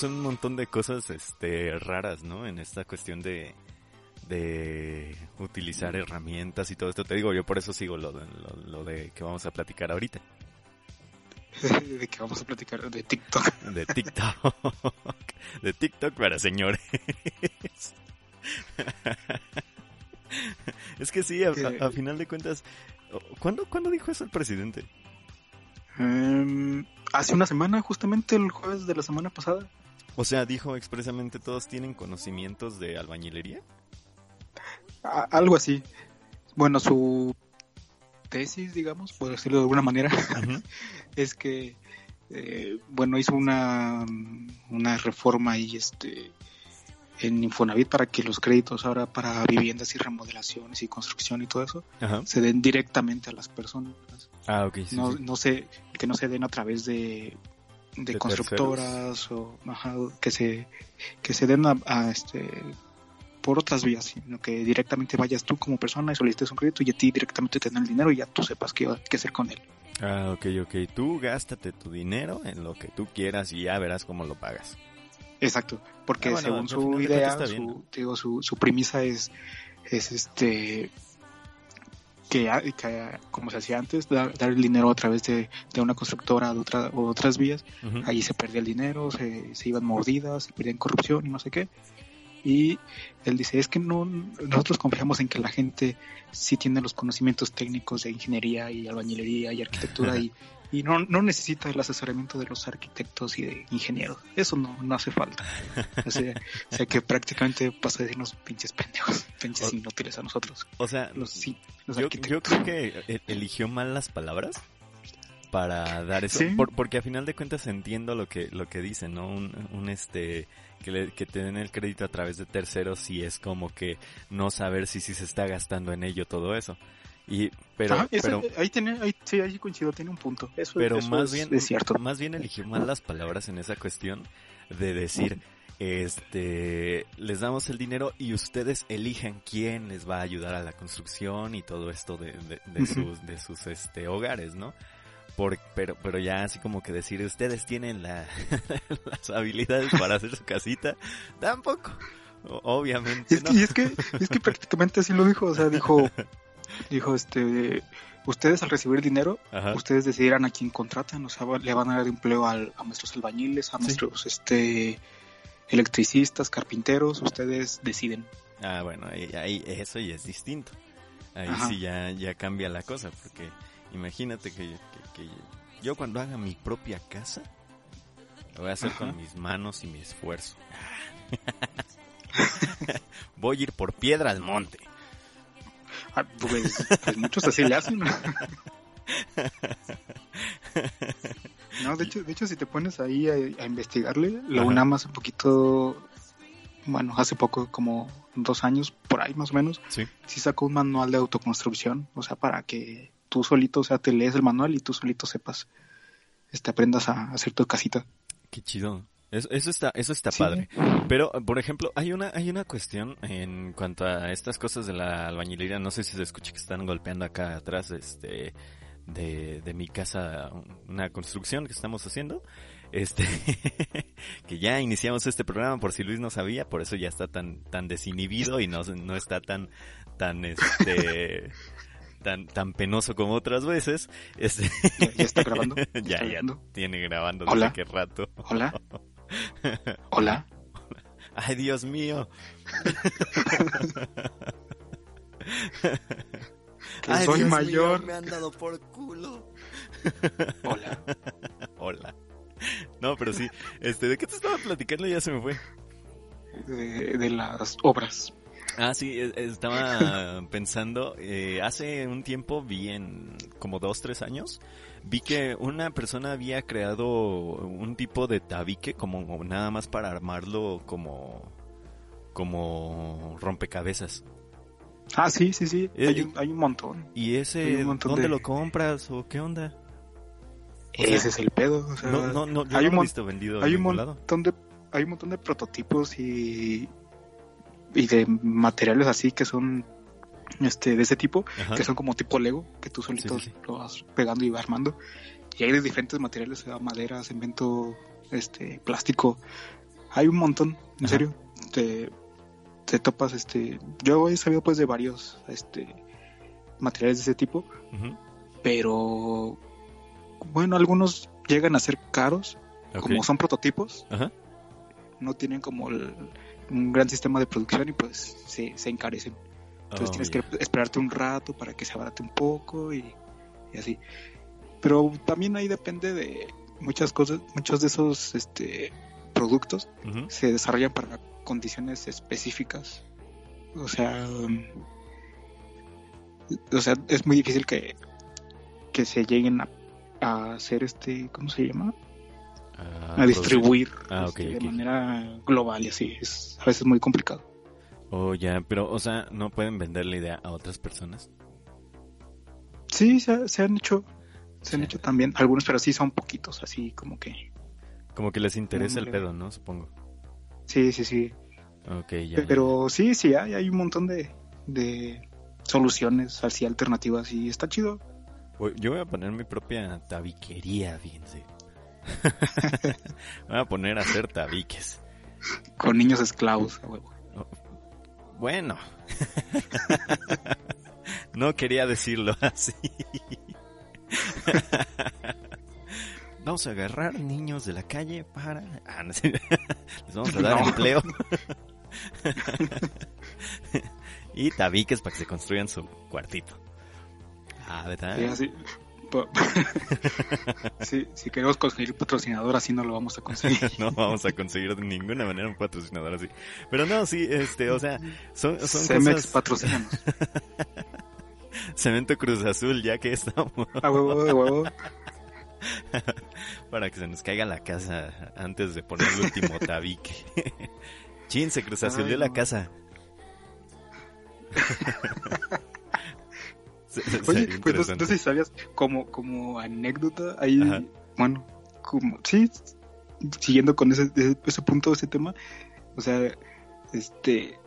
son un montón de cosas este, raras, ¿no? En esta cuestión de, de utilizar herramientas y todo esto. Te digo, yo por eso sigo lo, lo, de que vamos a platicar ahorita. ¿De qué vamos a platicar? De TikTok. De TikTok. De TikTok para señores. Es que sí, a, final de cuentas, ¿cuándo, ¿cuándo dijo eso el presidente? Em, hace una semana, justamente el jueves de la semana pasada. O sea, dijo expresamente todos tienen conocimientos de albañilería. algo así. Bueno, su tesis, digamos, por decirlo de alguna manera, es que, eh, bueno, hizo una, una reforma y este en Infonavit para que los créditos ahora para viviendas y remodelaciones y construcción y todo eso se den directamente a las personas. Ah, ok. no, no se, que no se den a través de, de, constructoras o que se que se den a, este por otras vías, sino que directamente vayas tú como persona y solicites un crédito y a ti directamente te den el dinero y ya tú sepas qué, qué hacer con él. Ah, ok, ok. Tú gástate tu dinero en lo que tú quieras y ya verás cómo lo pagas. Exacto, porque ah, según su idea, su, digo, su, su premisa es, es este que, como se hacía antes, dar, el dinero a través de, una constructora de otra, o otras vías, ahí se perdía el dinero, se, se iban mordidas, se perdía corrupción y no sé qué. Y él dice, es que no, nosotros confiamos en que la gente sí tiene los conocimientos técnicos de ingeniería y albañilería y arquitectura y, y no, no necesita el asesoramiento de los arquitectos y de ingenieros. Eso no, no hace falta. O sea, que prácticamente pasa a decirnos pinches pendejos, pinches inútiles a nosotros. O sea, los, sí, yo, yo creo que e, eligió mal las palabras para dar eso, porque a final de cuentas entiendo lo que lo que dicen, ¿no? Un, un este que, le, que te den el crédito a través de terceros y es como que no saber si, si se está gastando en ello todo eso. Y, pero, pero ahí, tiene, ahí, sí, ahí coincido, tiene un punto. Eso, pero más bien, es cierto. Más bien eligió mal las palabras en esa cuestión de decir, este, les damos el dinero y ustedes elijan quién les va a ayudar a la construcción y todo esto de, de, sus, de sus, este, hogares, ¿no? Por, pero, pero ya así como que decir, ustedes tienen la, las habilidades para hacer su casita, tampoco. Obviamente. Y es que, es que prácticamente así lo dijo, o sea, dijo, dijo este ustedes al recibir dinero, ustedes decidirán a quién contratan, o sea, le van a dar empleo a nuestros albañiles, a nuestros este electricistas, carpinteros, ustedes deciden. Ah, bueno, ahí, eso ya es distinto. Ahí sí ya, ya cambia la cosa, porque imagínate que, yo cuando haga mi propia casa, lo voy a hacer con mis manos y mi esfuerzo. voy a ir por piedra al monte. Ah, pues, pues, muchos así le hacen. No, de hecho, de hecho si te pones ahí a, investigarle, la UNAM hace un poquito, bueno, hace poco, como dos años, por ahí más o menos, sí, sí sacó un manual de autoconstrucción, o sea, para que tú solito, o sea, te lees el manual y tú solito sepas, este, aprendas a hacer tu casita. Qué chido. Eso, está, eso está padre. Pero, por ejemplo, hay una, hay una cuestión en cuanto a estas cosas de la albañilería. No sé si se escucha que están golpeando acá atrás, este, de, de mi casa, una construcción que estamos haciendo. Este, que ya iniciamos este programa por si Luis no sabía, por eso ya está tan, tan desinhibido y no, no está tan, tan, este, tan, tan penoso como otras veces. Este... ¿Ya, está grabando? ya, ya tiene grabando desde qué rato. Hola. Hola. Ay, Dios mío. Ay, soy mayor. me han dado por culo. Hola. Hola. No, pero sí. Este, ¿de qué te estaba platicando? Ya se me fue. De, las obras. Ah, sí, e, estaba pensando, eh, hace un tiempo vi en como dos, tres años, vi que una persona había creado un tipo de tabique como nada más para armarlo como como rompecabezas. Ah, sí, sí, sí. Eh, hay, un, hay un montón. ¿Y ese dónde lo compras o qué onda? ese es el pedo. no, no, no, yo hay no un visto vendido hay un montón de hay un montón de prototipos y y de materiales así que son este de ese tipo, que son como tipo Lego, que tú solito lo vas pegando y vas armando. Y hay de diferentes materiales, madera, cemento, este, plástico, Hay un montón, en serio. Te, te topas, este, yo he sabido pues de varios, este, materiales de ese tipo, pero bueno, algunos llegan a ser caros, como son prototipos, no tienen como un gran sistema de producción y pues se, se encarecen. Entonces oh, tienes que esperarte un rato para que se abarate un poco y, así. Pero también ahí depende de muchas cosas, muchos de esos este, productos se desarrollan para condiciones específicas. O sea, o sea, es muy difícil que, que se lleguen a, hacer este, ¿cómo se llama? A distribuir ah, este, de manera global y así. Es a veces muy complicado. Oh, ya, pero, o sea, ¿no pueden vender la idea a otras personas? Sí, se, han hecho, se han hecho también algunos, pero sí son poquitos, así como que... Como que les interesa el pedo, ¿no? Supongo. Sí, sí, sí. Ok, ya. Pero sí, sí, hay, hay un montón de, de soluciones así alternativas y está chido. Yo voy a poner mi propia tabiquería, fíjense. voy a poner a hacer tabiques. Con niños esclavos. Bueno. no quería decirlo así. Vamos a agarrar niños de la calle para... Ah, Les vamos a dar empleo. y tabiques para que se construyan su cuartito. Ah, ¿verdad? Sí, si queremos conseguir patrocinador así no lo vamos a conseguir. no vamos a conseguir de ninguna manera un patrocinador así. Pero no, sí, este, o sea, son, son Cemex patrocinamos. Cemento Cruz Azul, ya que estamos. A huevo, a huevo. Para que se nos caiga la casa antes de poner el último tabique. Chin, se Cruz Azul dio la casa. Oye, pues no, sé si sabías, como, como anécdota, ahí, bueno, como, sí, siguiendo con ese, ese punto, ese tema, o sea, este,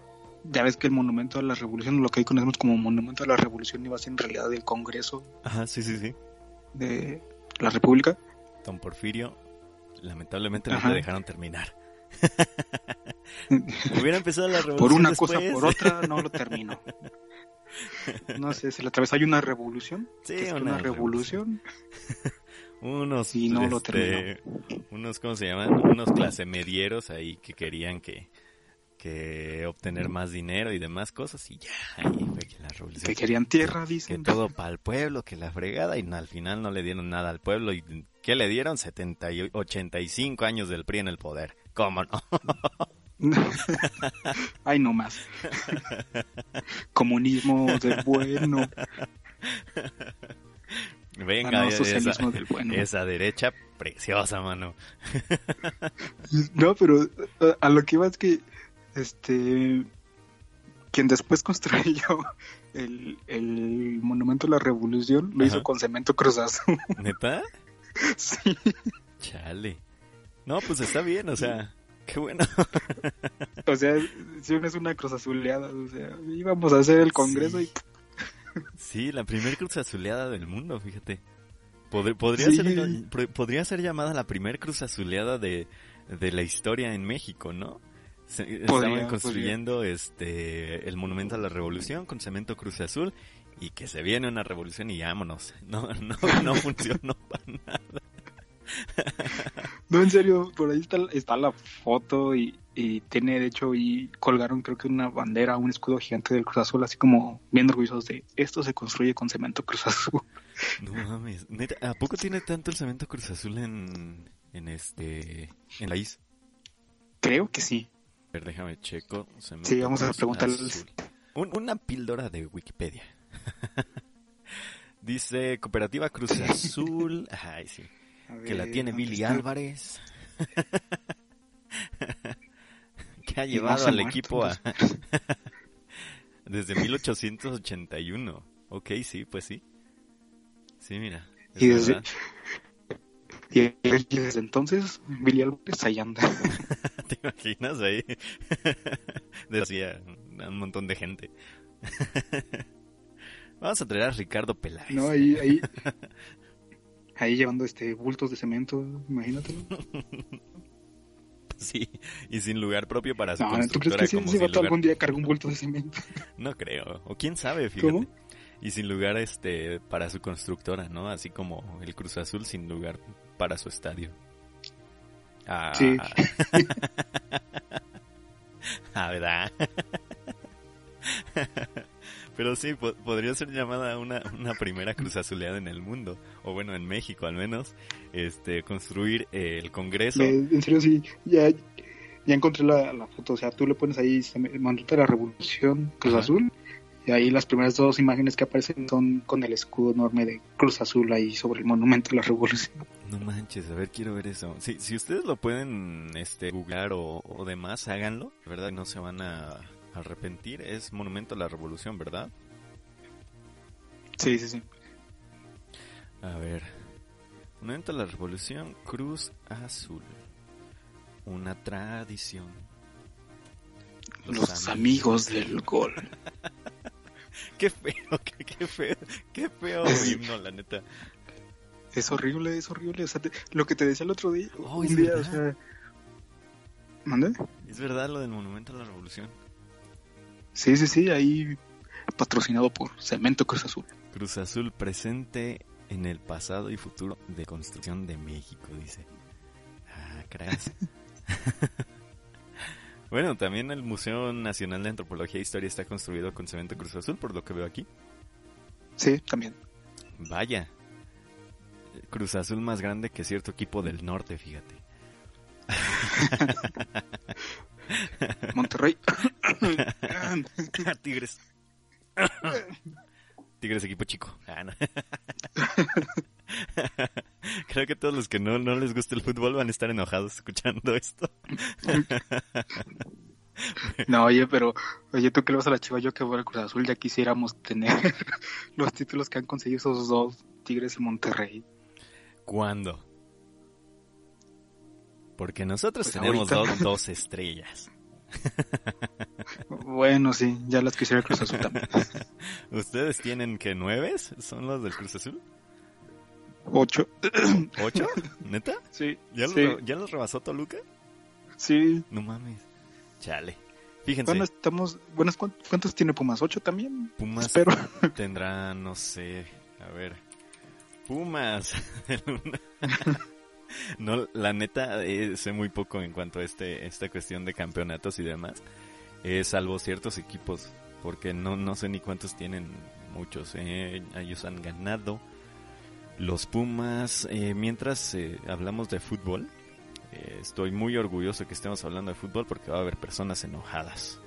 ya ves que el monumento a la revolución, lo que hoy conocemos como monumento a la revolución iba a ser en realidad el Congreso. Ajá, sí, sí, sí. De la República. Don Porfirio, lamentablemente no te dejaron terminar. Hubiera empezado la revolución. Por una cosa, por otra, no lo termino. No sé, se le atravesó. ¿Hay una revolución? Sí, una, revolución. unos, y no lo este, unos, ¿cómo se llaman? Unos clase medieros ahí que querían que, que obtener más dinero y demás cosas y ya, ahí fue que la revolución. Que querían tierra, dicen. Que todo para el pueblo, que la fregada y al final no le dieron nada al pueblo y ¿qué le dieron? 70 y 85 años del PRI en el poder. ¿Cómo no? Ay, no más. Comunismo de bueno. Venga, ah, esa, bueno. esa, derecha preciosa, mano. no, pero a lo que iba es que este quien después construyó el, el monumento a la revolución lo hizo con cemento cruzazo. ¿Neta? Sí. Chale. No, pues está bien, o sea, Qué bueno. o sea, si uno es una cruz azuleada, o sea, íbamos a hacer el congreso y... sí, la primera cruz azuleada del mundo, fíjate. podría, ser, podría ser llamada la primera cruz azuleada de, la historia en México, ¿no? estaban construyendo este el monumento a la revolución con cemento cruz azul y que se viene una revolución y vámonos. No, no, no funcionó para nada. No, en serio, por ahí está, está la foto y, tiene, de hecho, y colgaron creo que una bandera, un escudo gigante del Cruz Azul, así como bien orgullosos de esto se construye con cemento Cruz Azul. No mames, ¿a poco tiene tanto el cemento Cruz Azul en, en este, en la isla? Creo que sí. A ver, déjame checo. Sí, vamos a preguntarles. una píldora de Wikipedia. Dice Cooperativa Cruz Azul. Ay, sí que la tiene Billy Álvarez. que ha llevado al equipo a... desde 1881. Ok, sí, pues sí. Sí, mira. Y desde, y desde entonces, Billy Álvarez ahí anda. ¿Te imaginas ahí? Decía un montón de gente. Vamos a traer a Ricardo Peláez. No, ahí, ahí, ahí llevando este bultos de cemento, imagínate. sí, y sin lugar propio para su no, ¿tú crees que ese algún día cargó un bulto de cemento? No creo, o quién sabe, fíjate. Y sin lugar este para su constructora, ¿no? Así como el Cruz Azul sin lugar para su estadio. Ah. Sí. ah, ¿verdad? Pero sí, podría ser llamada una, una primera cruz azuleada en el mundo, o bueno, en México al menos, este, construir el Congreso. En serio, sí, ya, ya encontré la, foto, o sea, tú le pones ahí, mandate la revolución Cruz Azul, y ahí las primeras dos imágenes que aparecen son con el escudo enorme de Cruz Azul ahí sobre el monumento a la revolución. No manches, a ver, quiero ver eso. Si, si ustedes lo pueden este, googlar o, o demás, háganlo, ¿verdad? No se van a arrepentir es Monumento a la Revolución, ¿verdad? Sí, sí, sí. A ver. Monumento a la Revolución, Cruz Azul. Una tradición. Los, amigos. del gol. qué feo, qué, feo, qué feo himno, la neta. Es horrible, es horrible. lo que te decía el otro día, oh, un día, o sea... ¿Mande? Es verdad lo del Monumento a la Revolución. Sí, sí, sí, ahí patrocinado por Cemento Cruz Azul. Cruz Azul presente en el pasado y futuro de construcción de México, dice. Ah, creas. bueno, también el Museo Nacional de Antropología e Historia está construido con cemento Cruz Azul, por lo que veo aquí. Sí, también. Vaya. Cruz Azul más grande que cierto equipo del norte, fíjate. Monterrey. Tigres. Tigres equipo chico. Ah, Creo que todos los que no, no les gusta el fútbol van a estar enojados escuchando esto. No, oye, pero, oye, tú que le vas a la chiva, yo que voy al Cruz Azul, ya quisiéramos tener los títulos que han conseguido esos dos, Tigres y Monterrey. ¿Cuándo? Porque nosotros pues tenemos dos, dos, estrellas. bueno, sí, ya las quisiera el Cruz Azul también. ¿Ustedes tienen que nueve? ¿Son los del Cruz Azul? Ocho. ¿Ocho? ¿Neta? Sí. ¿Ya, Lo, ¿Ya los rebasó Toluca? Sí. No mames. Chale. Fíjense. Bueno, estamos, ¿cuántos tiene Pumas? ¿Ocho también? Pumas Espero. tendrá, no sé, a ver. Pumas. no, la neta, eh, sé muy poco en cuanto a este, esta cuestión de campeonatos y demás. Eh, salvo ciertos equipos, porque no, no sé ni cuántos tienen muchos. Eh, ellos han ganado. Los Pumas, eh, mientras hablamos de fútbol, estoy muy orgulloso que estemos hablando de fútbol porque va a haber personas enojadas.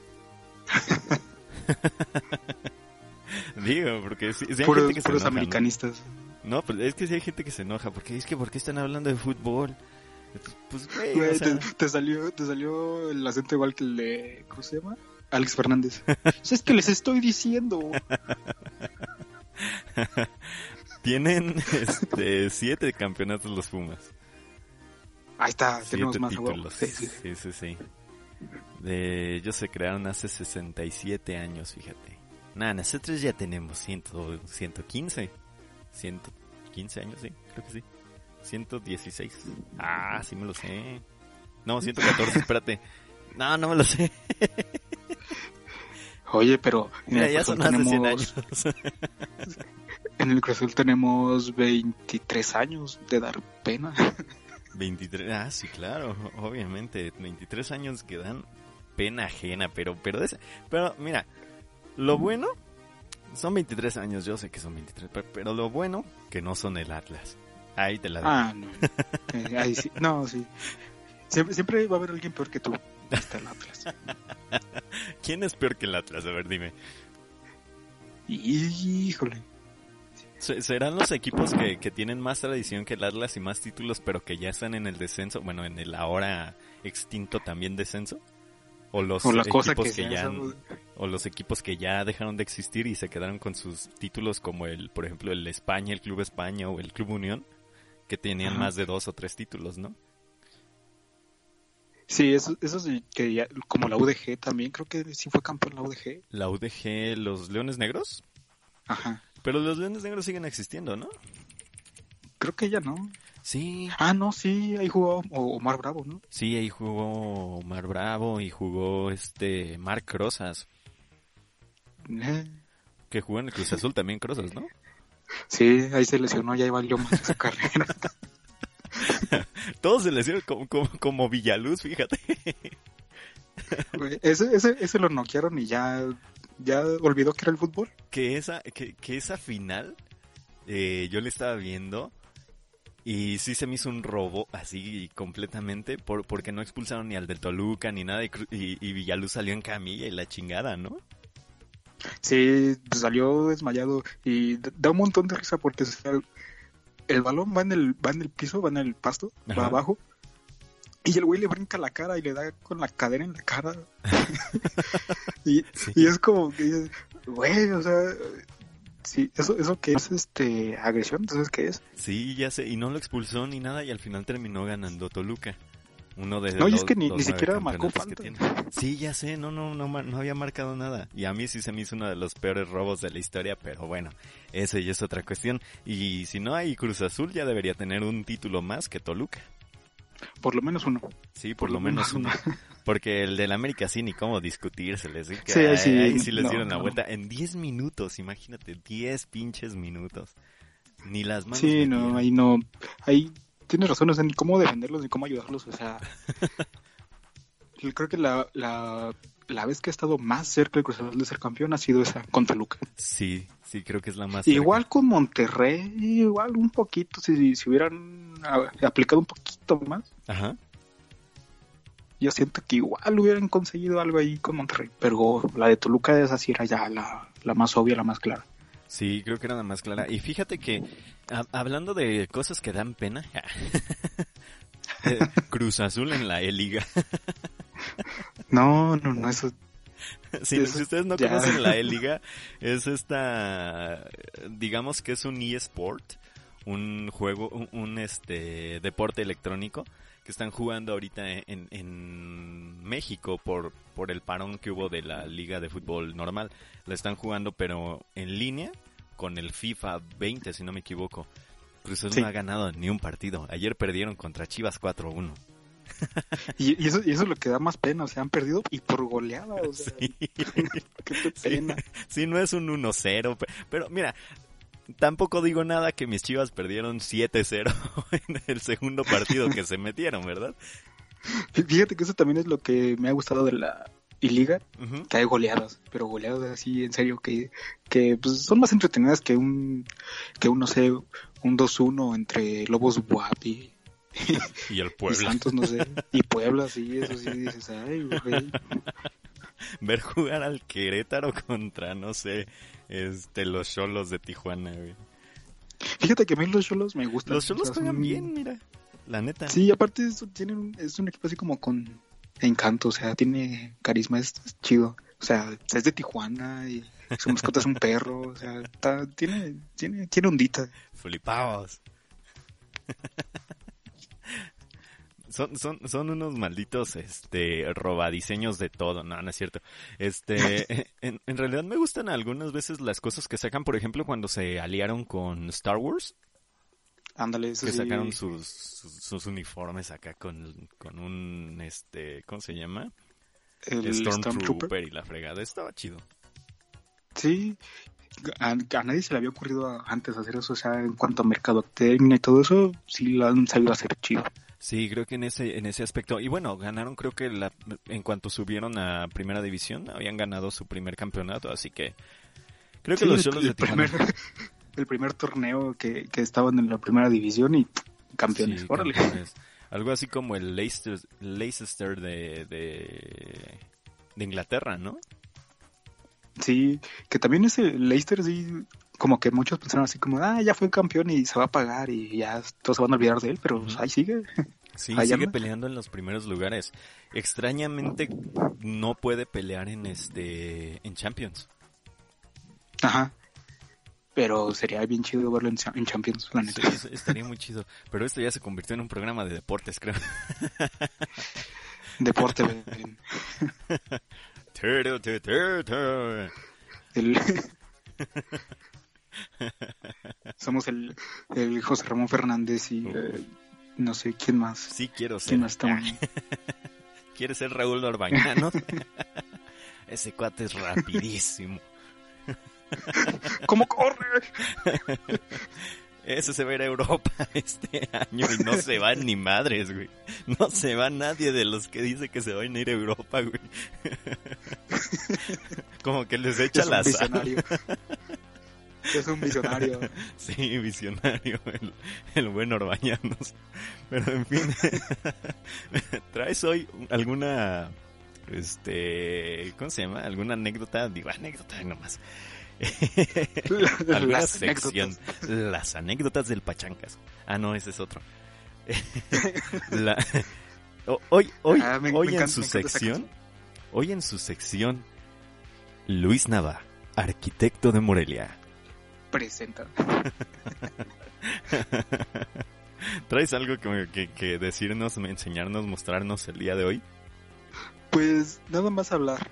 Digo, porque si, hay gente que se americanistas. No, pues es que si hay gente que se enoja, porque es que ¿por qué están hablando de fútbol? Pues, güey, te, salió, te salió el acento igual que el de, ¿cómo se llama? Alex Fernández. Pues es que les estoy diciendo. Tienen este, siete campeonatos los Pumas. Ahí está, tenemos más títulos. Sí, sí, sí. sí, De, ellos se crearon hace 67 años, fíjate. Nada, nosotros ya tenemos 100, 115. 115 años, sí, creo que sí. 116. Ah, sí me lo sé. No, 114, espérate. No, no me lo sé. Oye, pero... Mira, ya son más de 100 años. en el Cruz tenemos 23 años de dar pena. 23, ah, sí, claro, obviamente. 23 años que dan pena ajena, pero, pero, pero mira, lo bueno son 23 años, yo sé que son 23, pero, lo bueno que no son el Atlas. Ahí te la digo. Ah, no. Eh, ahí sí. No, sí. Siempre, va a haber alguien peor que tú. Está el Atlas. ¿Quién es peor que el Atlas? A ver, dime. Híjole. ¿Serán los equipos que, que tienen más tradición que el Atlas y más títulos, pero que ya están en el descenso? Bueno, en el ahora extinto también descenso o los equipos que, ya o los equipos que ya dejaron de existir y se quedaron con sus títulos como el por ejemplo el España el Club España o el Club Unión que tenían más de dos o tres títulos no sí eso eso sí que ya, como la UDG también creo que sí fue campeón la UDG la UDG los Leones Negros. Ajá. Pero los Leones Negros siguen existiendo no creo que ya no. Sí. Ah, no, sí, ahí jugó Omar Bravo, ¿no? Sí, ahí jugó Omar Bravo y jugó este Marc Rosas. Que jugó en el Cruz Azul también Crosas, ¿no? Sí, ahí se lesionó, ya valió más su carrera. Todos se lesionan como, como, como Villaluz, fíjate. ese, ese, ese lo noquearon y ya, ya olvidó que era el fútbol. Que esa, que, que esa final, eh, yo le estaba viendo y sí se me hizo un robo así completamente por, porque no expulsaron ni al del Toluca ni nada y, y Villaluz salió en camilla y la chingada, ¿no? Sí, salió desmayado y da un montón de risa porque el balón va en el, va en el piso, va en el pasto, va abajo. Y el güey le brinca la cara y le da con la cadera en la cara. y, es como que, güey, o sea, sí, eso, eso que es este agresión, entonces qué es? Sí, ya sé, y no lo expulsó ni nada y al final terminó ganando Toluca. Uno de no, y es que ni, siquiera marcó falta. Sí, ya sé, no, no, no, no había marcado nada. Y a mí sí se me hizo uno de los peores robos de la historia, pero bueno, ese ya es otra cuestión. Y si no hay Cruz Azul, ya debería tener un título más que Toluca. Por lo menos uno. Sí, por, lo, menos uno. Porque el del América sí, ni cómo discutirse. Les que sí, ahí, sí, sí les dieron la vuelta en 10 minutos, imagínate, 10 pinches minutos. Ni las manos. Sí, no, ahí no. Ahí tienes razón, en cómo defenderlos y cómo ayudarlos. O sea, creo que la, la, la, vez que ha estado más cerca el Cruz Azul de ser campeón ha sido esa contra Luca. Sí, sí, creo que es la más. Igual con Monterrey, igual un poquito, si, si hubieran aplicado un poquito más. Ajá. Yo siento que igual hubieran conseguido algo ahí con Monterrey, pero la de Toluca esa sí era ya la, la más obvia, la más clara. Sí, creo que era la más clara. Y fíjate que, hablando de cosas que dan pena, eh, Cruz Azul en la E-Liga. no, no, no, eso... si ustedes no conocen la E-Liga, es esta, digamos que es un eSport, un juego, un, este deporte electrónico que están jugando ahorita en, en México por, por el parón que hubo de la liga de fútbol normal. La están jugando pero en línea con el FIFA 20, si no me equivoco. Cruz Azul no ha ganado ni un partido. Ayer perdieron contra Chivas 4-1. y, y, eso, y eso es lo que da más pena, o sea, han perdido y por goleada, o sea, sí. qué pena. Sí, no es un 1-0, pero mira, tampoco digo nada que mis chivas perdieron 7-0 en el segundo partido que se metieron, ¿verdad? Fíjate que eso también es lo que me ha gustado de la liga, que hay goleadas, pero goleadas así en serio que, que pues, son más entretenidas que un, que un, no sé, un 2-1 entre Lobos Buap y, y el Puebla. Y Santos, no sé, y Puebla, sí, eso sí dices, ay, güey. Ver jugar al Querétaro contra, no sé, este, los Cholos de Tijuana, Fíjate que a mí los Cholos me gustan. Los Cholos juegan bien, mira. La neta. Sí, aparte eso, tienen, es un equipo así como con encanto, o sea, tiene carisma, es, chido. O sea, es de Tijuana y su mascota es un perro, o sea, tiene, tiene, tiene ondita. Flipados. Son, son, son unos malditos, este, robadiseños de todo, no, no es cierto. Este, en, en, realidad me gustan algunas veces las cosas que sacan, por ejemplo, cuando se aliaron con Star Wars. Ándale, Que sacaron sus, sus, uniformes acá con, con un, este, ¿cómo se llama? El Stormtrooper y la fregada. Estaba chido. Sí, a, nadie se le había ocurrido antes hacer eso, o sea, en cuanto a mercadotecnia y todo eso, sí lo han sabido hacer chido. Sí, creo que en ese en ese aspecto y bueno ganaron creo que la, en cuanto subieron a primera división habían ganado su primer campeonato así que creo que los Cholos de primer, el primer torneo que, que estaban en la primera división y campeones. Órale. Algo así como el Leicester, Leicester de, de, de, Inglaterra, ¿no? Sí, que también ese Leicester sí, como que muchos pensaron así como, ah, ya fue campeón y se va a pagar y ya todos se van a olvidar de él, pero ahí sigue. Sí, sigue peleando en los primeros lugares. Extrañamente no puede pelear en este en Champions. Ajá. Pero sería bien chido verlo en, Champions, la neta. Sí, estaría muy chido. Pero esto ya se convirtió en un programa de deportes, creo. Deporte. El... Somos el, el José Ramón Fernández y eh, no sé quién más. Sí, quiero ser. ¿Quieres ser Raúl Orbañano? Ese cuate es rapidísimo. ¿Cómo corre? Eso se va a ir a Europa este año y no se van ni madres, güey. No se va nadie de los que dice que se van a ir a Europa, güey. Como que les echa la sal. Es un visionario. Sí, visionario, el, buen Orbañanos. Pero en fin, ¿traes hoy alguna, este, ¿cómo se llama? ¿Alguna anécdota? Digo, anécdota nomás. alguna las sección. Anécdotas. Las anécdotas del Pachancas. Ah, no, ese es otro. hoy, hoy, ah, hoy en su sección, hoy en su sección, Luis Nava, arquitecto de Morelia presenta. ¿Traes algo que, que, decirnos, enseñarnos, mostrarnos el día de hoy? Pues nada más hablar.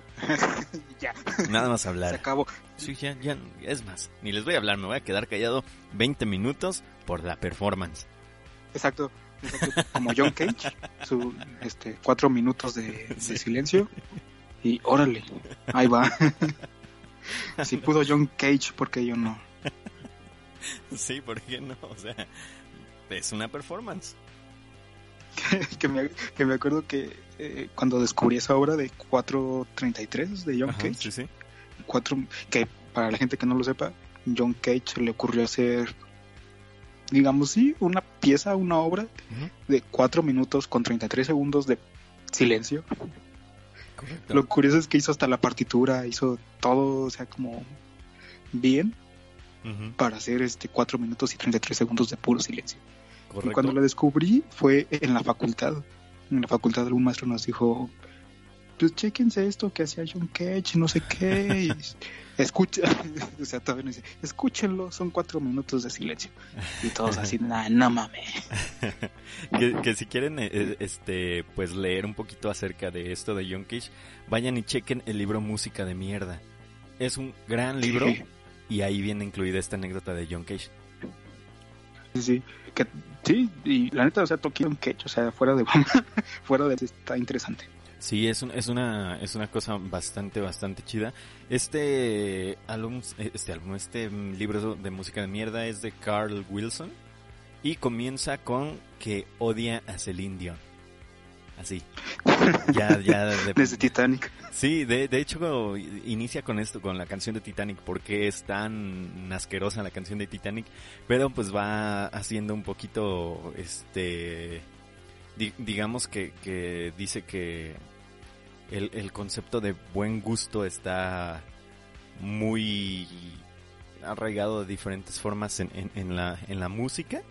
ya. Nada más hablar. Se acabó. Sí, ya, ya, es más, ni les voy a hablar, me voy a quedar callado 20 minutos por la performance. Exacto, como John Cage, su este cuatro minutos de, de silencio y órale, ahí va. si pudo John Cage, porque yo no? sí, ¿por qué no? O sea, es una performance. que, me, que me acuerdo que eh, cuando descubrí esa obra de 433 de John Cage, sí, que para la gente que no lo sepa, John Cage le ocurrió hacer, digamos, sí, una pieza, una obra de 4 minutos con 33 segundos de silencio. Lo curioso es que hizo hasta la partitura, hizo todo, o sea, como bien para hacer este 4 minutos y 33 segundos de puro silencio. Y cuando lo descubrí fue en la facultad. En la facultad algún maestro nos dijo, pues chequense esto que hacía John Cage, no sé qué. escucha, o sea, todavía dice, escúchenlo, son cuatro minutos de silencio. Y todos así, nah, no mames. que, si quieren, eh, este, pues leer un poquito acerca de esto de John Cage, vayan y chequen el libro Música de Mierda. Es un gran libro y ahí viene incluida esta anécdota de John Cage. Sí, sí, que, sí, y la neta, o sea, John Cage, o sea, fuera de fuera de está interesante. Sí, es, un, es una es una cosa bastante bastante chida. Este álbum este álbum este libro de música de mierda es de Carl Wilson y comienza con que odia a Celine Dion. Así. Ya, ya. Desde Titanic. Sí, de, de hecho inicia con esto, con la canción de Titanic, porque es tan asquerosa la canción de Titanic, pero pues va haciendo un poquito, este, digamos que, que dice que el, el concepto de buen gusto está muy arraigado de diferentes formas en, en, en, la, en la música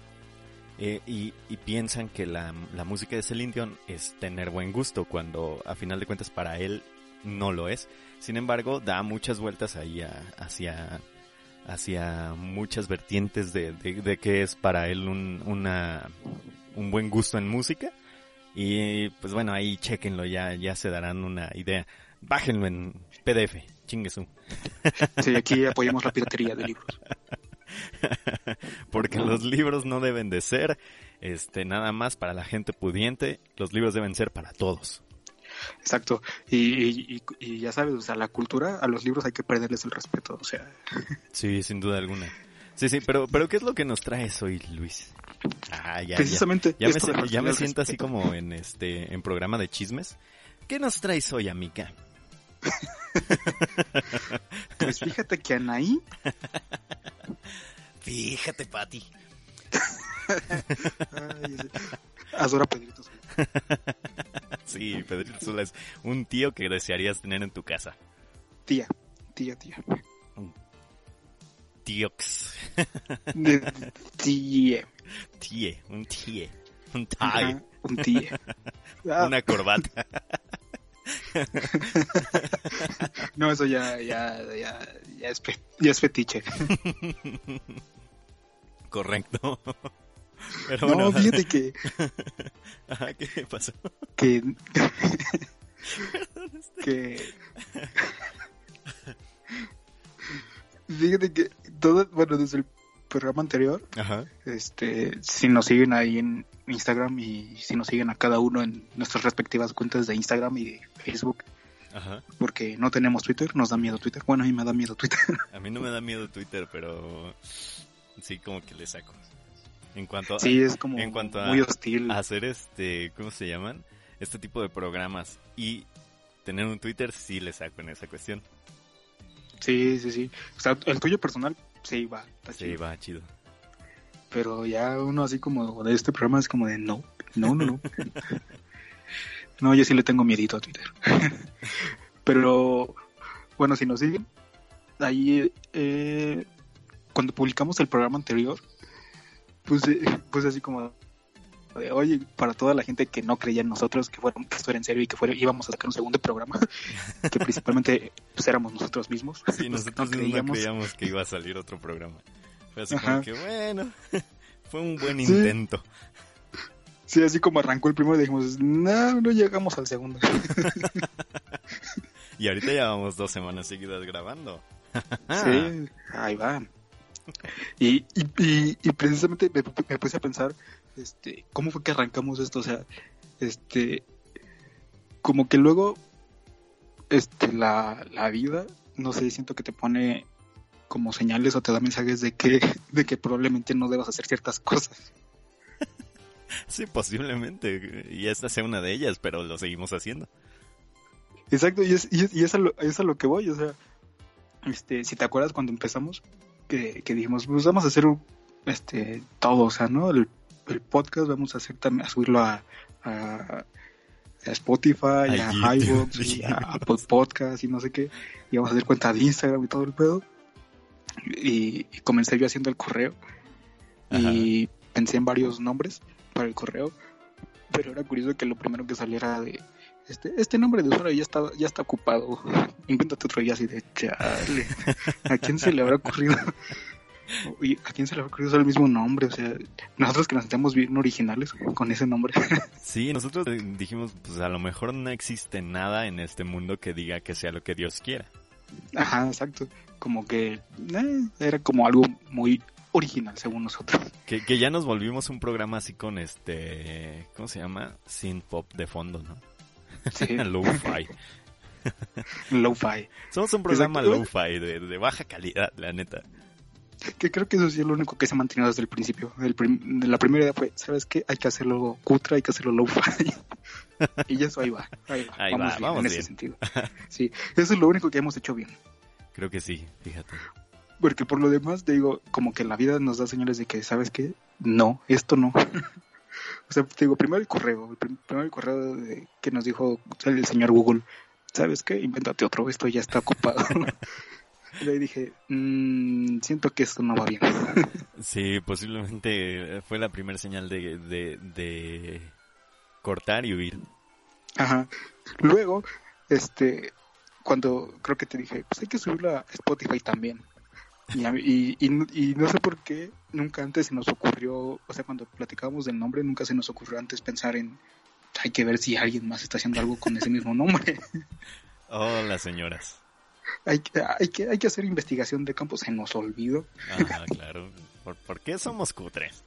eh, y, piensan que la, música de Celine Dion es tener buen gusto, cuando a final de cuentas para él no lo es. Sin embargo, da muchas vueltas ahí hacia, hacia muchas vertientes de, de, que es para él un, una, un buen gusto en música. Y pues bueno, ahí chequenlo, ya, ya se darán una idea. Bájenlo en PDF, chinguesú. Sí, aquí apoyamos la piratería de libros. Porque los libros no deben de ser este nada más para la gente pudiente, los libros deben ser para todos. Exacto, y, ya sabes, o sea, la cultura, a los libros hay que perderles el respeto, o sea. Sí, sin duda alguna. Sí, sí, pero, pero ¿qué es lo que nos traes hoy, Luis? Ah, ya, Precisamente. Ya, me, ya me siento así como en este, en programa de chismes. ¿Qué nos traes hoy, amiga? pues fíjate que Anaí Fíjate, Pati. Adora Pedrito Sola. sí, Pedrito Sola es un tío que desearías tener en tu casa. Tía, tía, tía. Tíox. Tíe. Tíe, un tíe. Un tie. un tíe. Una corbata. no, eso ya, ya, ya, ya, es, ya es fetiche. Correcto. Pero no, fíjate que. ¿Qué pasó? Que. que. Fíjate que, todo, bueno, desde el programa anterior, este, si nos siguen ahí en Instagram y si nos siguen a cada uno en nuestras respectivas cuentas de Instagram y de Facebook, porque no tenemos Twitter, nos da miedo Twitter. Bueno, a mí me da miedo Twitter. A mí no me da miedo Twitter, pero sí como que le saco. En cuanto sí, es como en cuanto muy hostil. hacer este, ¿cómo se llaman? Este tipo de programas y tener un Twitter sí le saco en esa cuestión. Sí, sí, sí. O sea, el tuyo personal sí va. sí, va chido. Pero ya uno así como de este programa es como de no, no, no, no. no, yo sí le tengo miedito a Twitter. Pero bueno, si nos siguen, ahí eh, cuando publicamos el programa anterior, pues, pues así como de, oye, para toda la gente que no creía en nosotros, que, fuera, esto era en serio y que fuera, íbamos a sacar un segundo programa, que principalmente pues, éramos nosotros mismos. Sí, nosotros no creíamos. que iba a salir otro programa. Fue así como que, bueno, fue un buen intento. Sí, así como arrancó el primero, dijimos, no, no llegamos al segundo. y ahorita llevamos dos semanas seguidas grabando. sí, ahí va. Y, y, y, precisamente me, puse a pensar, este, ¿cómo fue que arrancamos esto? O sea, este, como que luego, este, la, la vida, no sé, siento que te pone como señales o te da mensajes de que, de que probablemente no debas hacer ciertas cosas. Sí, posiblemente. Y esta sea una de ellas, pero lo seguimos haciendo. Exacto, y es, y es, a, lo, es a lo que voy. O sea, este, si te acuerdas cuando empezamos, que, dijimos, pues vamos a hacer este, todo, o sea, ¿no? El, podcast vamos a hacer también, a subirlo a, a, Spotify, a, a y a Apple Podcast y no sé qué. Y vamos a hacer cuenta de Instagram y todo el pedo. Y, comencé yo haciendo el correo. Y pensé en varios nombres para el correo. Pero era curioso que lo primero que saliera de este, este nombre de usuario ya está, ya está ocupado. Invéntate otro y así de chale. ¿A quién se le habrá ocurrido? ¿A quién se le habrá ocurrido usar el mismo nombre? O sea, nosotros que nos bien originales con ese nombre. Sí, nosotros dijimos, pues a lo mejor no existe nada en este mundo que diga que sea lo que Dios quiera. Ajá, exacto. Como que eh, era como algo muy original según nosotros. Que, que ya nos volvimos un programa así con este, ¿cómo se llama? Sin pop de fondo, ¿no? Sí. low-fi. low-fi. Somos un programa low-fi de, baja calidad, la neta. Que creo que eso sí es lo único que se ha mantenido desde el principio. la primera idea fue, ¿sabes qué? Hay que hacerlo cutra, hay que hacerlo low-fi. y eso ahí va. Ahí va, ahí vamos, va, vamos en ese sentido. Sí, eso es lo único que hemos hecho bien. Creo que sí, fíjate. Porque por lo demás, te digo, como que la vida nos da señales de que, ¿sabes qué? No, esto no. O sea, te digo, primero el correo, primero el correo de, que nos dijo el señor Google, ¿sabes qué? Invéntate otro, esto ya está ocupado. y ahí dije, mmm, siento que esto no va bien. sí, posiblemente fue la primera señal de, de, de cortar y huir. Ajá. Luego, este, cuando creo que te dije, pues hay que subirlo a Spotify también. Y, y, no sé por qué nunca antes se nos ocurrió, o sea, cuando platicábamos del nombre, nunca se nos ocurrió antes pensar en, hay que ver si alguien más está haciendo algo con ese mismo nombre. Oh, las señoras. Hay, hay, que, hay que hacer investigación de campo, se nos olvidó. Ah, claro. ¿Por, qué somos cutres?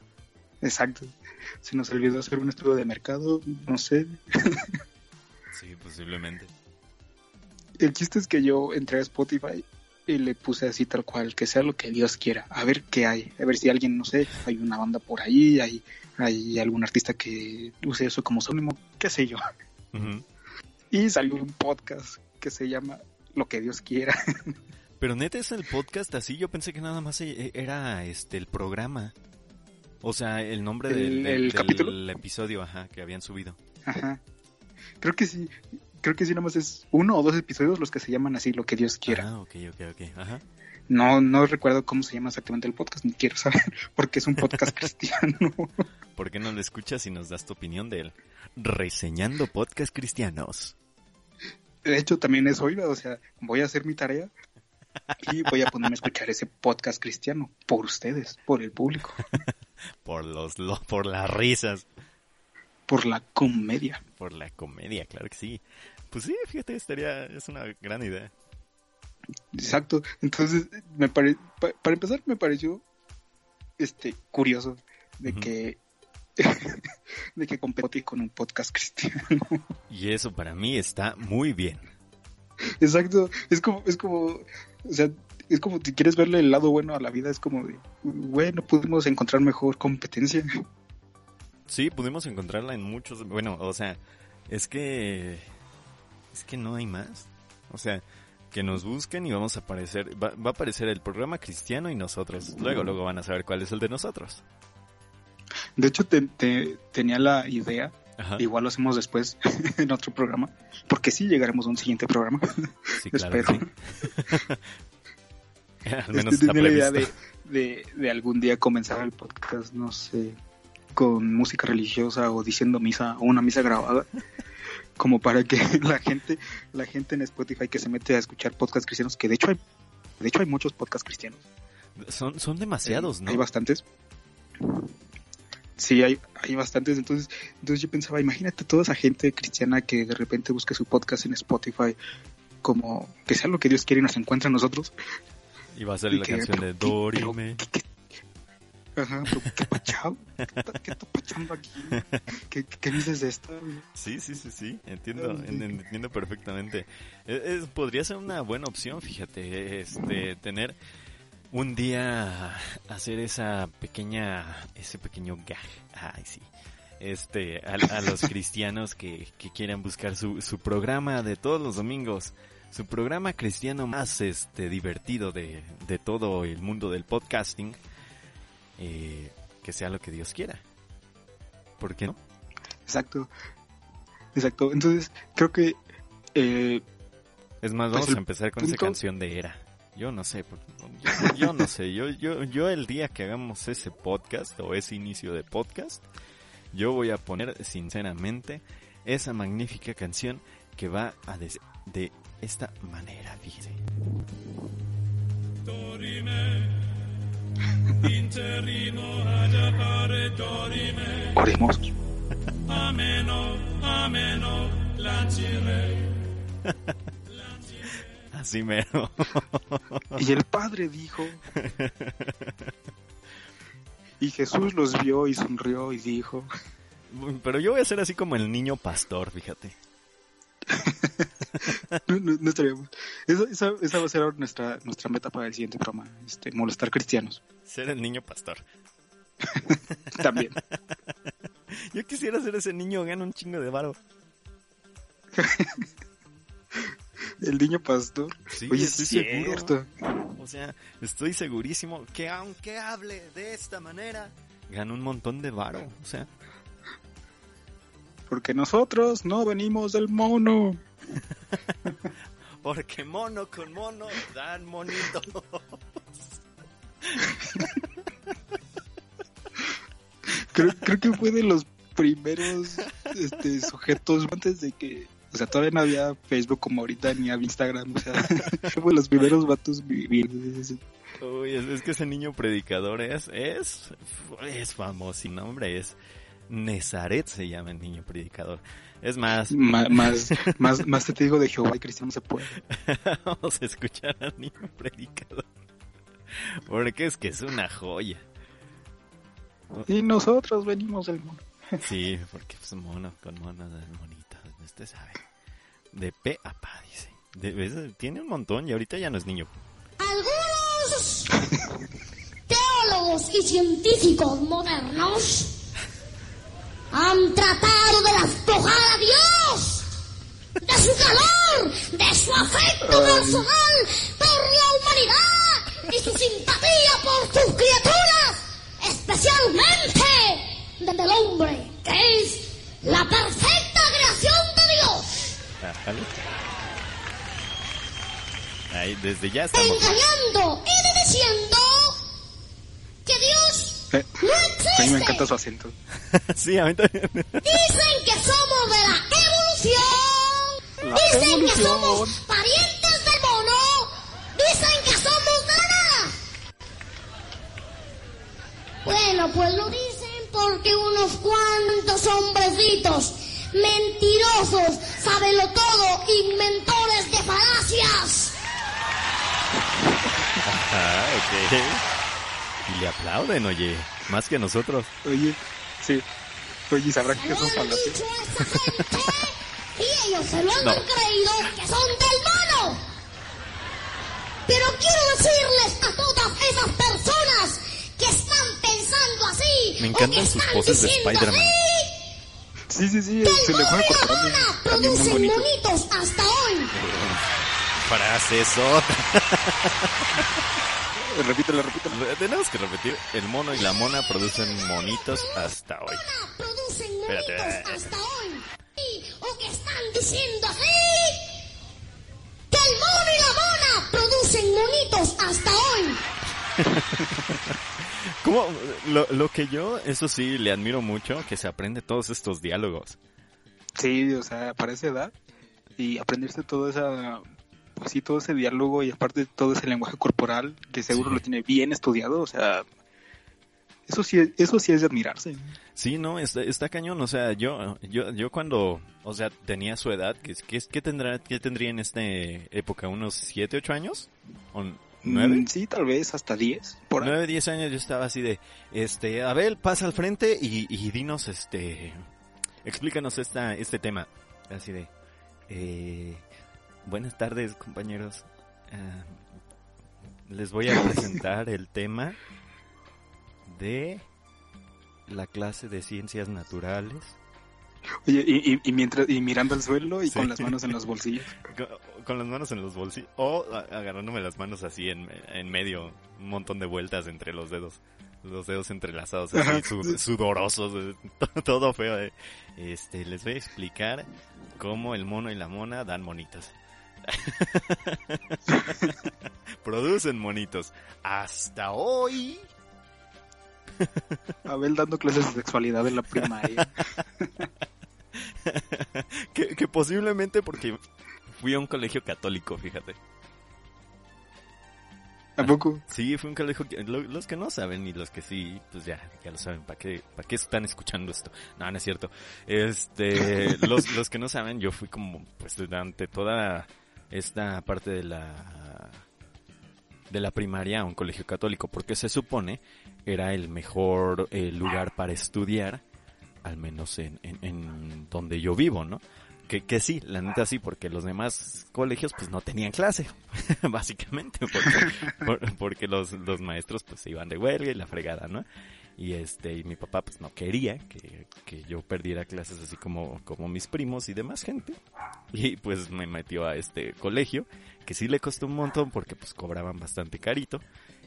Exacto. Se nos olvidó hacer un estudio de mercado, no sé. Sí, posiblemente. El chiste es que yo entré a Spotify y le puse así tal cual, que sea lo que Dios quiera, a ver qué hay, a ver si alguien, no sé, hay una banda por ahí, hay, hay algún artista que use eso como sinónimo, qué sé yo. Y salió un podcast que se llama Lo que Dios quiera. Pero neta es el podcast así, yo pensé que nada más e, era este el programa. O sea, el nombre del, capítulo? episodio, ajá, que habían subido. Ajá. Creo que sí creo que sí nada más es uno o dos episodios los que se llaman así, lo que Dios quiera. Ah, ok, ok, ok. Ajá. No, no recuerdo cómo se llama exactamente el podcast, ni quiero saber, porque es un podcast cristiano. ¿Por qué no lo escuchas y nos das tu opinión de él? Reseñando podcast cristianos. De hecho, también es oído, o sea, voy a hacer mi tarea y voy a ponerme a escuchar ese podcast cristiano por ustedes, por el público. por los, por las risas. Por la comedia. Por la comedia, claro que sí. Pues sí, fíjate, estaría, es una gran idea. Exacto. Entonces, me pare... para empezar, me pareció este curioso de que de que competí con un podcast cristiano. Y eso para mí está muy bien. Exacto, es como, es como, o sea, es como si quieres verle el lado bueno a la vida, es como de, bueno, pudimos encontrar mejor competencia. Sí, pudimos encontrarla en muchos, bueno, o sea, es que, es que no hay más. O sea, que nos busquen y vamos a aparecer, va, a aparecer el programa cristiano y nosotros. Luego, luego van a saber cuál es el de nosotros. De hecho, te, tenía la idea, igual lo hacemos después en otro programa, porque sí llegaremos a un siguiente programa. Sí, claro, Espero. Al menos este, tenía la idea de, de, algún día comenzar el podcast, no sé, con música religiosa o diciendo misa o una misa grabada como para que la gente la gente en Spotify que se mete a escuchar podcasts cristianos que de hecho hay de hecho hay muchos podcasts cristianos son son demasiados no hay bastantes Sí, hay, hay bastantes. Entonces, entonces yo pensaba, imagínate toda esa gente cristiana que de repente busque su podcast en Spotify, como que sea lo que Dios quiere y nos encuentra a nosotros. Y va a salir la canción de Dorime. Ajá, ¿qué pachao? ¿Qué está pachando aquí? ¿Qué, ¿Qué, dices de esto? Sí, sí, sí, sí, entiendo, entiendo perfectamente. E, podría ser una buena opción, fíjate, este, tener un día hacer esa pequeña, ese pequeño gag, ay sí, este, a, los cristianos que, que quieran buscar su, su programa de todos los domingos, su programa cristiano más este divertido de, de todo el mundo del podcasting, eh, que sea lo que Dios quiera. ¿Por qué no? Exacto, exacto. Entonces creo que eh, es más, pues vamos a empezar con esa canción de Era. Yo no sé, yo, yo, no sé, yo, yo, yo el día que hagamos ese podcast o ese inicio de podcast, yo voy a poner sinceramente esa magnífica canción que va a decir de esta manera, fíjese. Oremos. Así mero. Y el padre dijo. Y Jesús los vio y sonrió y dijo. Pero yo voy a ser así como el niño pastor, fíjate. No, estaríamos. Esa, esa, va a ser nuestra, nuestra meta para el siguiente programa. Este, molestar cristianos. Ser el niño pastor. También. Yo quisiera ser ese niño, gana un chingo de varo. El niño pastor. Sí, Oye, estoy seguro. O sea, estoy segurísimo que aunque hable de esta manera, gana un montón de varo. O sea. Porque nosotros no venimos del mono. Porque mono con mono dan monitos. creo, creo que fue de los primeros este, sujetos antes de que o sea, todavía no había Facebook como ahorita ni había Instagram. O sea, fue los primeros vatos viviendo. Uy, es, que ese niño predicador es, es, es famoso, nombre es Nezaret se llama el niño predicador. Es más, más, más, más, te digo de Jehová y Cristiano se puede. Vamos a escuchar al niño predicador. Porque es que es una joya. Y nosotros venimos del mono. Sí, porque es mono con mono del monito, usted sabe. De pe a pa, dice. tiene un montón y ahorita ya no es niño. Algunos teólogos y científicos modernos han tratado de despojar a Dios de su calor, de su afecto personal por la humanidad y su simpatía por sus criaturas, especialmente desde el hombre, que es la perfecta creación Ahí, desde ya estamos. Engañando y diciendo que Dios eh, no existe. A mí me encanta su acento. sí, a mí también. Dicen que somos de la evolución. Dicen que somos parientes del mono. Dicen que somos de la nada. Bueno, pues lo dicen porque unos cuantos hombrecitos mentirosos, sábelo todo, inventores de falacias. Ajá, ok. Y le aplauden, oye, más que nosotros. Oye, sí. Oye, ¿sabrán que son falacias? y ellos se lo han creído que son del mono. Pero quiero decirles a todas esas personas que están pensando así. Me encantan sus poses de Spider-Man. Sí, sí, sí, se le fue a producen monitos hasta hoy. Frases repítelo, repítelo. Tenemos que repetir. El mono y la mona producen monitos hasta hoy. Producen monitos hasta hoy. O que están diciendo así. Que el mono y la mona producen monitos hasta hoy. Como lo, lo que yo, eso sí, le admiro mucho, que se aprende todos estos diálogos. Sí, o sea, para esa edad y aprenderse toda esa pues sí, todo ese diálogo y aparte todo ese lenguaje corporal, que seguro lo tiene bien estudiado, o sea, eso sí, eso sí es de admirarse. Sí, no, está, está cañón, o sea, yo, yo, yo cuando, o sea, tenía su edad, ¿qué, qué, tendrá, qué tendría en esta época? ¿Unos 7, 8 años? ¿O 9? Mm, sí, tal vez hasta 10. Por 9, 10 años yo estaba así de, este, Abel, pasa al frente y, y dinos, este, explícanos esta, este tema. Así de, eh, Buenas tardes, compañeros. Ah, les voy a presentar el tema de la clase de ciencias naturales. Oye, y, mientras y mirando al suelo y con las manos en los bolsillos. Con, las manos en los bolsillos o agarrándome las manos así en, en, medio, un montón de vueltas entre los dedos, los dedos entrelazados, así, sudorosos, todo feo. Eh. Este, les voy a explicar cómo el mono y la mona dan monitas. Producen monitos. Hasta hoy. Abel dando clases de sexualidad en la primaria. que, posiblemente porque fui a un colegio católico, fíjate. ¿A poco? Sí, fue un colegio los que no saben y los que sí, pues ya, ya lo saben, ¿para qué, para qué están escuchando esto? No, no es cierto. Este, los, los que no saben, yo fui como, pues durante toda esta parte de la de la primaria a un colegio católico porque se supone era el mejor eh, lugar para estudiar al menos en, en, donde yo vivo, ¿no? Que, que sí, la neta sí, porque los demás colegios pues no tenían clase, básicamente, porque, porque los, los maestros pues se iban de huelga y la fregada, ¿no? Y este y mi papá pues no quería que, que, yo perdiera clases así como como mis primos y demás gente. Y pues me metió a este colegio que sí le costó un montón porque pues cobraban bastante carito.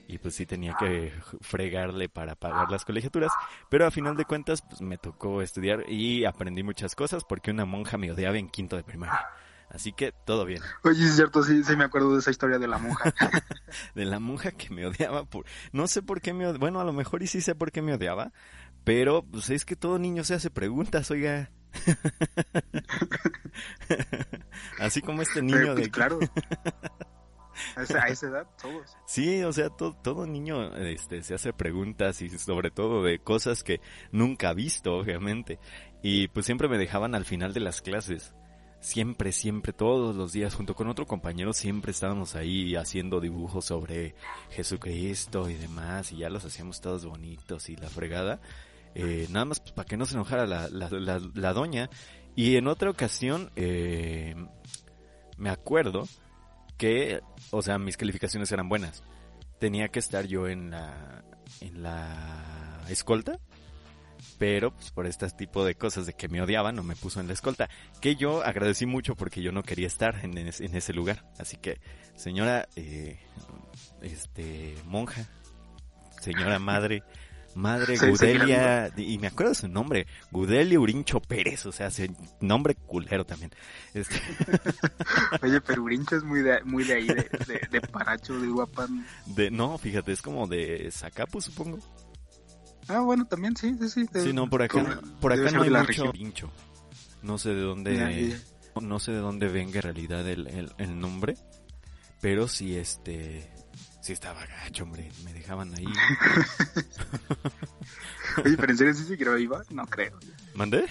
Y pues sí tenía que fregarle para pagar las colegiaturas. Pero a final de cuentas pues me tocó estudiar y aprendí muchas cosas porque una monja me odiaba en quinto de primaria Así que todo bien. Oye, es cierto, sí, sí me acuerdo de esa historia de la monja. de la monja que me odiaba por... No sé por qué me odiaba. Bueno, a lo mejor y sí sé por qué me odiaba. Pero, pues es que todo niño se hace preguntas, oiga. Así como este niño pues, de... Claro. A esa, edad, todos. Sí, o sea, todo, todo niño este, se hace preguntas y sobre todo de cosas que nunca ha visto, obviamente. Y pues siempre me dejaban al final de las clases siempre, siempre, todos los días, junto con otro compañero, siempre estábamos ahí haciendo dibujos sobre Jesucristo y demás, y ya los hacíamos todos bonitos y la fregada. Eh, nada más pues, para que no se enojara la, la, la, doña. Y en otra ocasión, eh, me acuerdo que, o sea, mis calificaciones eran buenas. Tenía que estar yo en la, en la escolta pero pues por este tipo de cosas de que me odiaban no me puso en la escolta, que yo agradecí mucho porque yo no quería estar en, ese lugar. Así que, señora, eh, este, monja, señora madre, madre Gudelia, y me acuerdo de su nombre, Gudelia Urincho Pérez, o sea, nombre culero también. Este... Oye, pero Urincho es muy de, muy de ahí, de, de, Paracho, de Guapan. De, no, fíjate, es como de Zacapu, supongo. Ah, bueno, también sí, sí, sí. sí, no, por acá, por acá no hay mucho pincho. No sé de dónde, no sé de dónde venga en realidad el, el, nombre, pero sí, este, sí estaba gacho, hombre, me dejaban ahí. Oye, pero en serio sí seguirá viva, no creo. ¿Mandé?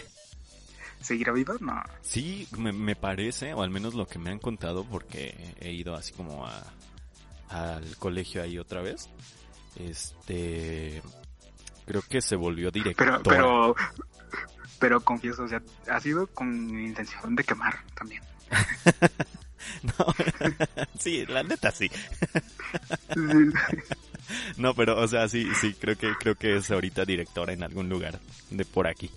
¿Seguirá viva? No. Sí, me, me parece, o al menos lo que me han contado, porque he ido así como a al colegio ahí otra vez. Este, creo que se volvió director. Pero, pero, pero confieso, o sea, ha sido con intención de quemar también. no, sí, la neta sí. no, pero, o sea, sí, sí, creo que, creo que es ahorita directora en algún lugar de por aquí.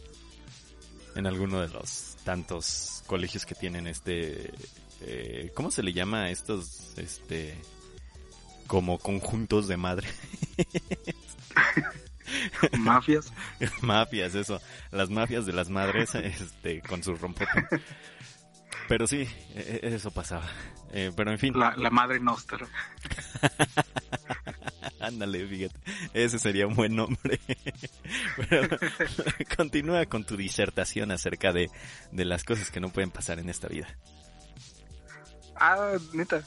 En alguno de los tantos colegios que tienen este, eh, ¿cómo se le llama a estos, este, como conjuntos de madre? mafias. mafias, eso. Las mafias de las madres, este, con su rompote. Pero sí, e, e, eso pasaba. Eh, pero en fin. La, madre Nostra. Ándale, fíjate. Ese sería un buen nombre. Pero continúa con tu disertación acerca de, de las cosas que no pueden pasar en esta vida. Ah, neta.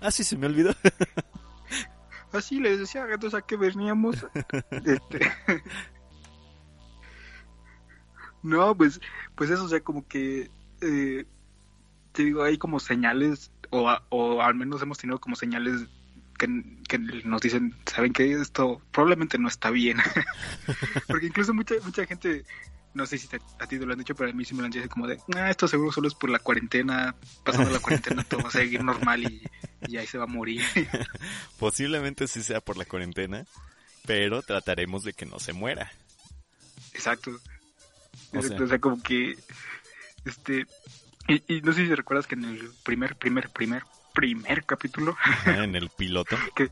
ah, sí, se me olvidó. Así les decía, gatos, a que veníamos. Este, no, pues, pues eso, o sea, como que, eh, te digo, hay como señales, o, o al menos hemos tenido como señales que, que, nos dicen, saben que esto probablemente no está bien. Porque incluso mucha, mucha gente no sé si a ti te lo han dicho, pero a mí sí me lo han dicho como de, ah, esto seguro solo es por la cuarentena, pasando la cuarentena todo va a seguir normal y, ahí se va a morir. Posiblemente sí sea por la cuarentena, pero trataremos de que no se muera. Exacto. O sea, como que, este, y, no sé si recuerdas que en el primer, primer, primer, primer capítulo. en el piloto. que,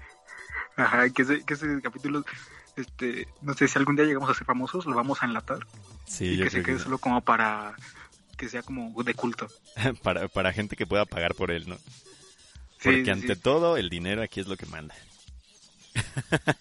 ajá, que ese, que ese capítulo este, no sé si algún día llegamos a ser famosos, lo vamos a enlatar. Sí, y que se quede solo como para que sea como de culto. para, para gente que pueda pagar por él, ¿no? Porque ante todo el dinero aquí es lo que manda.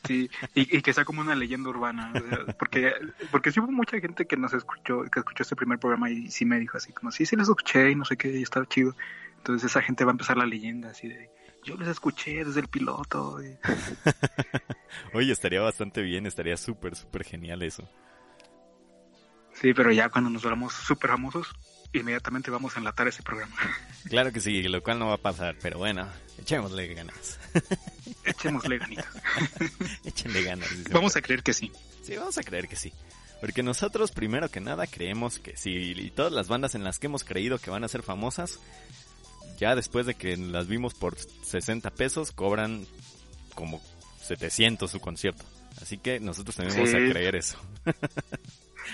Sí, y, que sea como una leyenda urbana, porque porque sí hubo mucha gente que nos escuchó, que escuchó este primer programa y sí me dijo así como, sí, sí les escuché y no sé qué, y estaba chido. Entonces esa gente va a empezar la leyenda así de, yo les escuché desde el piloto. Oye, estaría bastante bien, estaría súper, súper genial eso. Sí, pero ya cuando nos volvamos súper famosos, inmediatamente vamos a enlatar ese programa. Claro que sí, lo cual no va a pasar, pero bueno, echémosle ganas. Echémosle ganitas. Échenle ganas. Vamos a creer que sí. Sí, vamos a creer que sí. Porque nosotros, primero que nada, creemos que sí. Y todas las bandas en las que hemos creído que van a ser famosas, ya después de que las vimos por 60 pesos, cobran como 700 su concierto. Así que nosotros tenemos que a creer eso.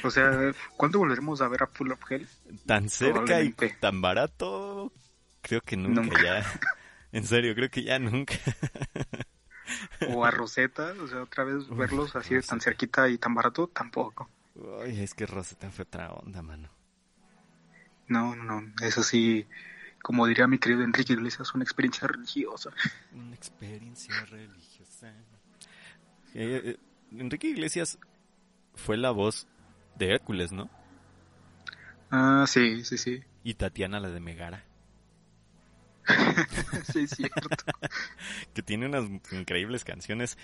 O sea, ¿cuándo volveremos a ver a Full of Hell? Tan cerca y tan barato, creo que nunca, ya. En serio, creo que ya nunca. o a Rosetta, o sea, otra vez verlos así de tan cerquita y tan barato, tampoco. Ay, es que Rosetta fue otra onda, mano. No, no, eso sí, como diría mi querido Enrique Iglesias, una experiencia religiosa. Una experiencia religiosa. Eh, eh, Enrique Iglesias fue la voz de Hércules, ¿no? Ah, sí, sí, sí. Y Tatiana la de Megara. sí, es cierto. que tiene unas increíbles canciones.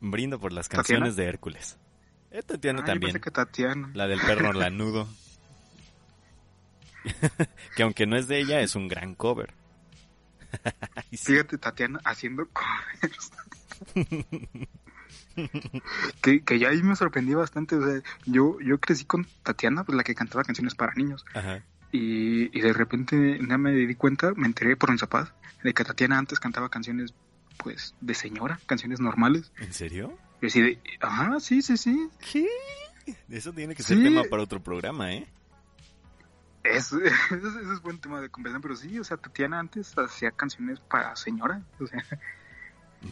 Brindo por las canciones de Hércules. Eh, Tatiana también. Que Tatiana. La del perro lanudo. que aunque no es de ella, es un gran cover. Fíjate, Tatiana haciendo covers. que, que ya ahí me sorprendí bastante. O sea, yo, yo crecí con Tatiana, pues la que cantaba canciones para niños. Y, y, de repente ya me di cuenta, me enteré por un zapaz, de que Tatiana antes cantaba canciones, pues, de señora, canciones normales. ¿En serio? Y así de, ajá, sí, sí, sí. ¿Qué? Eso tiene que ser tema para otro programa, ¿eh? Eso, es buen tema de conversación, pero sí, o sea, Tatiana antes hacía canciones para señora, o sea.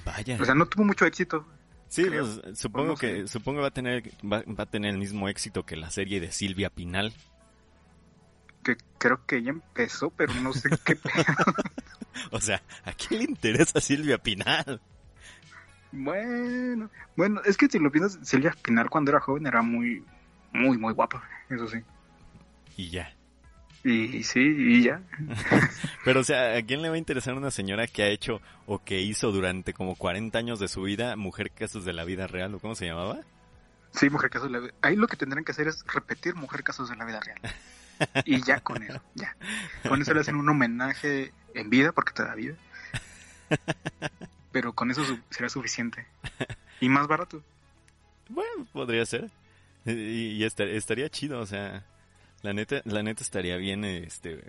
Vaya. O sea, no tuvo mucho éxito. Sí, pues, supongo que supongo va a tener va, a tener el mismo éxito que la serie de Silvia Pinal. Que creo que ella empezó, pero no sé qué o sea, ¿a quién le interesa Silvia Pinal? Bueno, bueno, es que si lo piensas, Silvia Pinal cuando era joven era muy, muy, muy guapa, eso sí. Y ya. Y sí, y ya. Pero, o sea, ¿a quién le va a interesar una señora que ha hecho o que hizo durante como 40 años de su vida Mujer Casos de la Vida Real o cómo se llamaba? Sí, Mujer Casos de la Vida Ahí lo que tendrán que hacer es repetir Mujer Casos de la Vida Real. Y ya con eso, ya. Con eso le hacen un homenaje en vida porque te da vida. pero con eso será suficiente. Y más barato. Bueno, podría ser. Y, estaría chido, o sea, la neta, la neta estaría bien este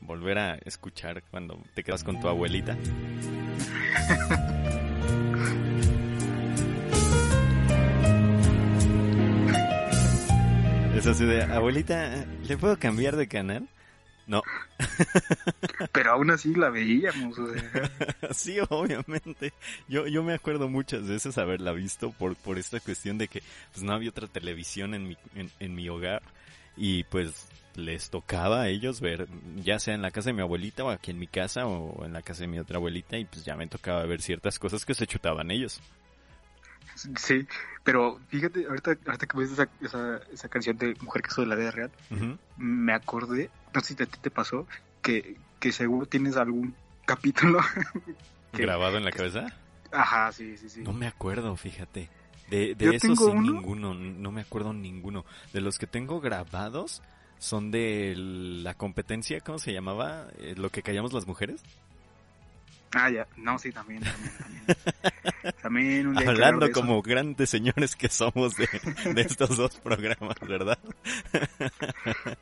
volver a escuchar cuando te quedas con tu abuelita. Es así de, abuelita, ¿le puedo cambiar de canal? No. Pero aún así la veíamos. sí, obviamente. Yo, yo me acuerdo muchas veces haberla visto por, por esta cuestión de que pues no había otra televisión en mi, en, mi hogar y pues les tocaba a ellos ver, ya sea en la casa de mi abuelita o aquí en mi casa o en la casa de mi otra abuelita y pues ya me tocaba ver ciertas cosas que se chutaban ellos. Sí, pero fíjate, ahorita, ahorita que ves esa, esa, esa canción de Mujer que de la vida real, me acordé, no sé si a ti te pasó, que, que seguro tienes algún capítulo. ¿Grabado en la cabeza? Ajá, sí, sí, sí. No me acuerdo, fíjate. De, de esos sí, ninguno, no me acuerdo ninguno. De los que tengo grabados son de la competencia, ¿cómo se llamaba? Eh, lo que callamos las mujeres. Ah, ya. No, sí, también, también. Hablando como grandes señores que somos de, estos dos programas, ¿verdad?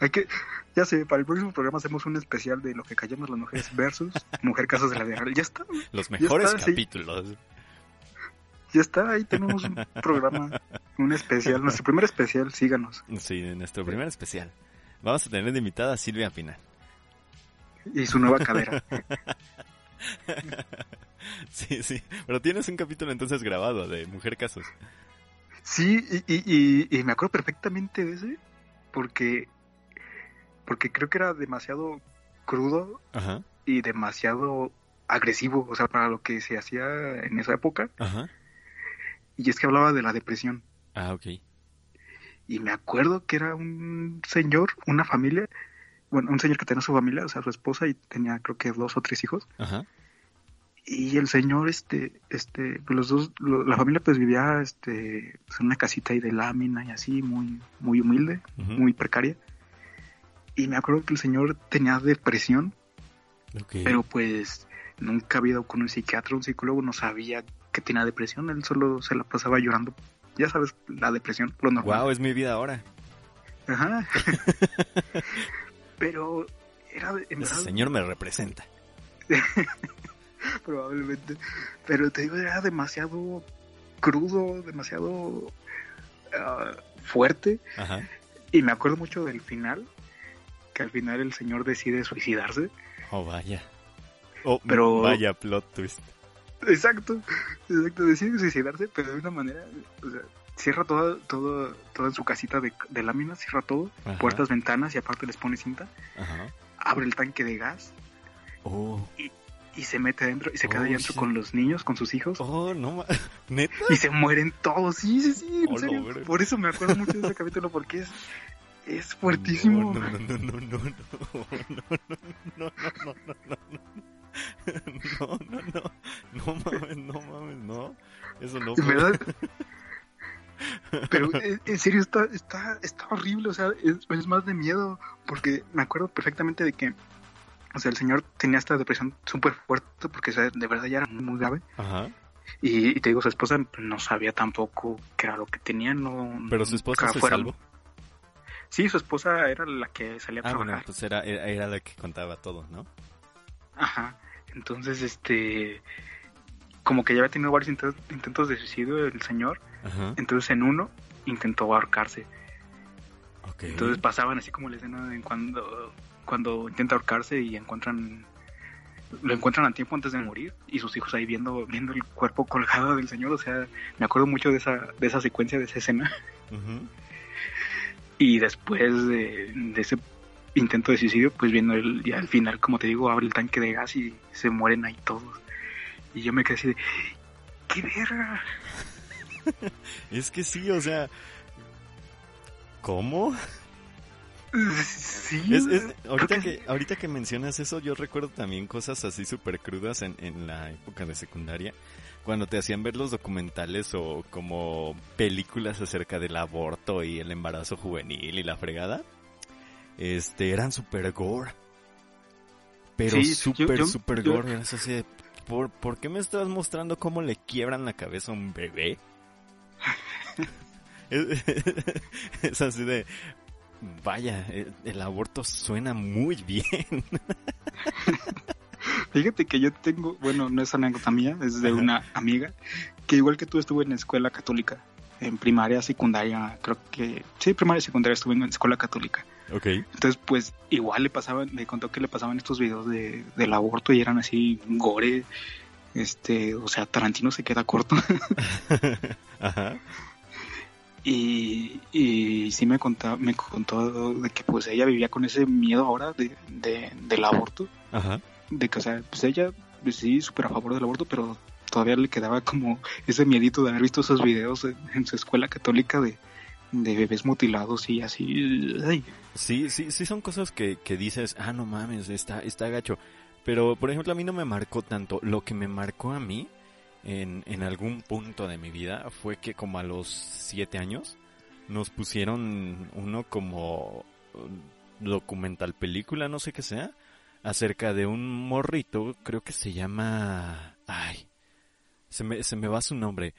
Hay que, ya sé, para el próximo programa hacemos un especial de lo que callamos las mujeres versus Mujer Casos de la Vida Ya está. Los mejores capítulos. Ya está, ahí tenemos un programa, un especial, nuestro primer especial, síganos. Sí, nuestro primer especial. Vamos a tener de invitada a Silvia Pinal y su nueva cadera. sí, sí. Pero tienes un capítulo entonces grabado de Mujer Casos. Sí, y, y, me acuerdo perfectamente de ese, porque, porque creo que era demasiado crudo y demasiado agresivo, o sea, para lo que se hacía en esa época. Ajá. Y es que hablaba de la depresión. Ah, ok. Y me acuerdo que era un señor, una familia, bueno, un señor que tenía su familia, o sea, su esposa y tenía creo que dos o tres hijos. Ajá. Y el señor, este, este, los dos, la familia pues vivía, este, pues, en una casita ahí de lámina y así, muy, muy humilde, muy precaria. Y me acuerdo que el señor tenía depresión, pero pues nunca había ido con un psiquiatra, un psicólogo, no sabía que tenía depresión, él solo se la pasaba llorando. Ya sabes, la depresión, lo normal. Wow, es mi vida ahora. Ajá. Pero era... En Ese señor me representa. Probablemente. Pero te digo, era demasiado crudo, demasiado ah, fuerte. Y me acuerdo mucho del final, que al final el señor decide suicidarse. Oh, vaya. Oh, pero... vaya plot twist. Exacto, exacto, decide suicidarse, pero de una manera, o sea, cierra todo, todo, todo en su casita de, de láminas, cierra todo, puertas, ventanas y aparte les pone cinta. Abre el tanque de gas. Oh. Y, se mete adentro y se queda oh, adentro con los niños, con sus hijos. Oh, no, neta. Y se mueren todos, sí, sí, sí, en serio. Por eso me acuerdo mucho de ese capítulo porque es es fuertísimo. No, no, no, no, no, no, no, no, no, no, no, no, no, no, no mames, no mames, no, eso no. ¿Verdad? Pero eh, en serio está, está, está horrible, o sea, es, más de miedo, porque me acuerdo perfectamente de que, o sea, el señor tenía esta depresión súper fuerte, porque de verdad ya era muy grave. Ajá. Y, te digo, su esposa no sabía tampoco qué era lo que tenía, no... Pero su esposa se salvó. Sí, su esposa era la que salía a ah, Bueno, pues era, era la que contaba todo, ¿no? Ajá. Entonces, este como que ya había tenido varios intentos, de suicidio el señor. Entonces en uno intentó ahorcarse. Entonces pasaban así como la escena en cuando, cuando intenta ahorcarse y encuentran lo encuentran a tiempo antes de morir y sus hijos ahí viendo viendo el cuerpo colgado del señor o sea me acuerdo mucho de esa de esa secuencia de esa escena y después de, de, ese intento de suicidio pues viendo el, ya al final como te digo abre el tanque de gas y se mueren ahí todos y yo me quedé así de, ¡qué verga! es que sí, o sea, ¿cómo? Sí. ahorita, que, ahorita que mencionas eso, yo recuerdo también cosas así súper crudas en, en la época de secundaria, cuando te hacían ver los documentales o como películas acerca del aborto y el embarazo juvenil y la fregada, este, eran súper gore. Pero súper, súper gore, así ¿por, ¿por qué me estás mostrando cómo le quiebran la cabeza a un bebé? es, así de, vaya, el, aborto suena muy bien. Fíjate que yo tengo, bueno, no es anécdota mía, es de una amiga que igual que tú estuve en la escuela católica, en primaria, secundaria, creo que, sí, primaria y secundaria estuve en la escuela católica. Ok. Entonces, pues igual le pasaban, me contó que le pasaban estos videos de, del aborto y eran así gore, este, o sea, Tarantino se queda corto. Ajá. Y, y sí me contó, me contó de que pues ella vivía con ese miedo ahora de, del aborto. Ajá. De que, o sea, pues ella pues, sí, súper a favor del aborto, pero todavía le quedaba como ese miedito de haber visto esos videos en, su escuela católica de, de bebés mutilados y así. Sí, sí, sí son cosas que, que dices, ah, no mames, está, está gacho. Pero, por ejemplo, a mí no me marcó tanto. Lo que me marcó a mí en, en algún punto de mi vida fue que como a los siete años nos pusieron uno como documental película, no sé qué sea, acerca de un morrito, creo que se llama... Ay, se me, se me va su nombre.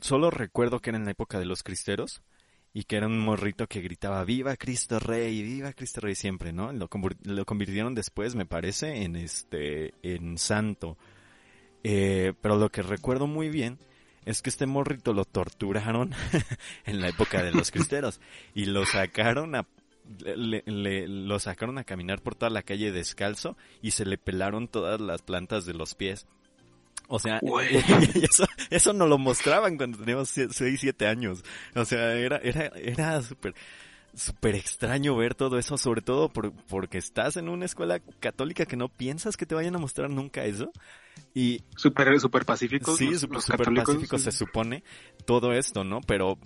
Solo recuerdo que era en la época de los cristeros y que era un morrito que gritaba Viva Cristo Rey, Viva Cristo Rey siempre, ¿no? Lo, lo convirtieron después, me parece, en este, en santo. Eh, pero lo que recuerdo muy bien es que este morrito lo torturaron en la época de los cristeros y lo sacaron a lo sacaron a caminar por toda la calle descalzo y se le pelaron todas las plantas de los pies. O sea, eso, eso no lo mostraban cuando teníamos 6, 7 años. O sea, era, era, era súper, súper extraño ver todo eso, sobre todo por, porque estás en una escuela católica que no piensas que te vayan a mostrar nunca eso. Y súper super pacíficos. Sí, súper pacíficos se supone todo esto, ¿no? Pero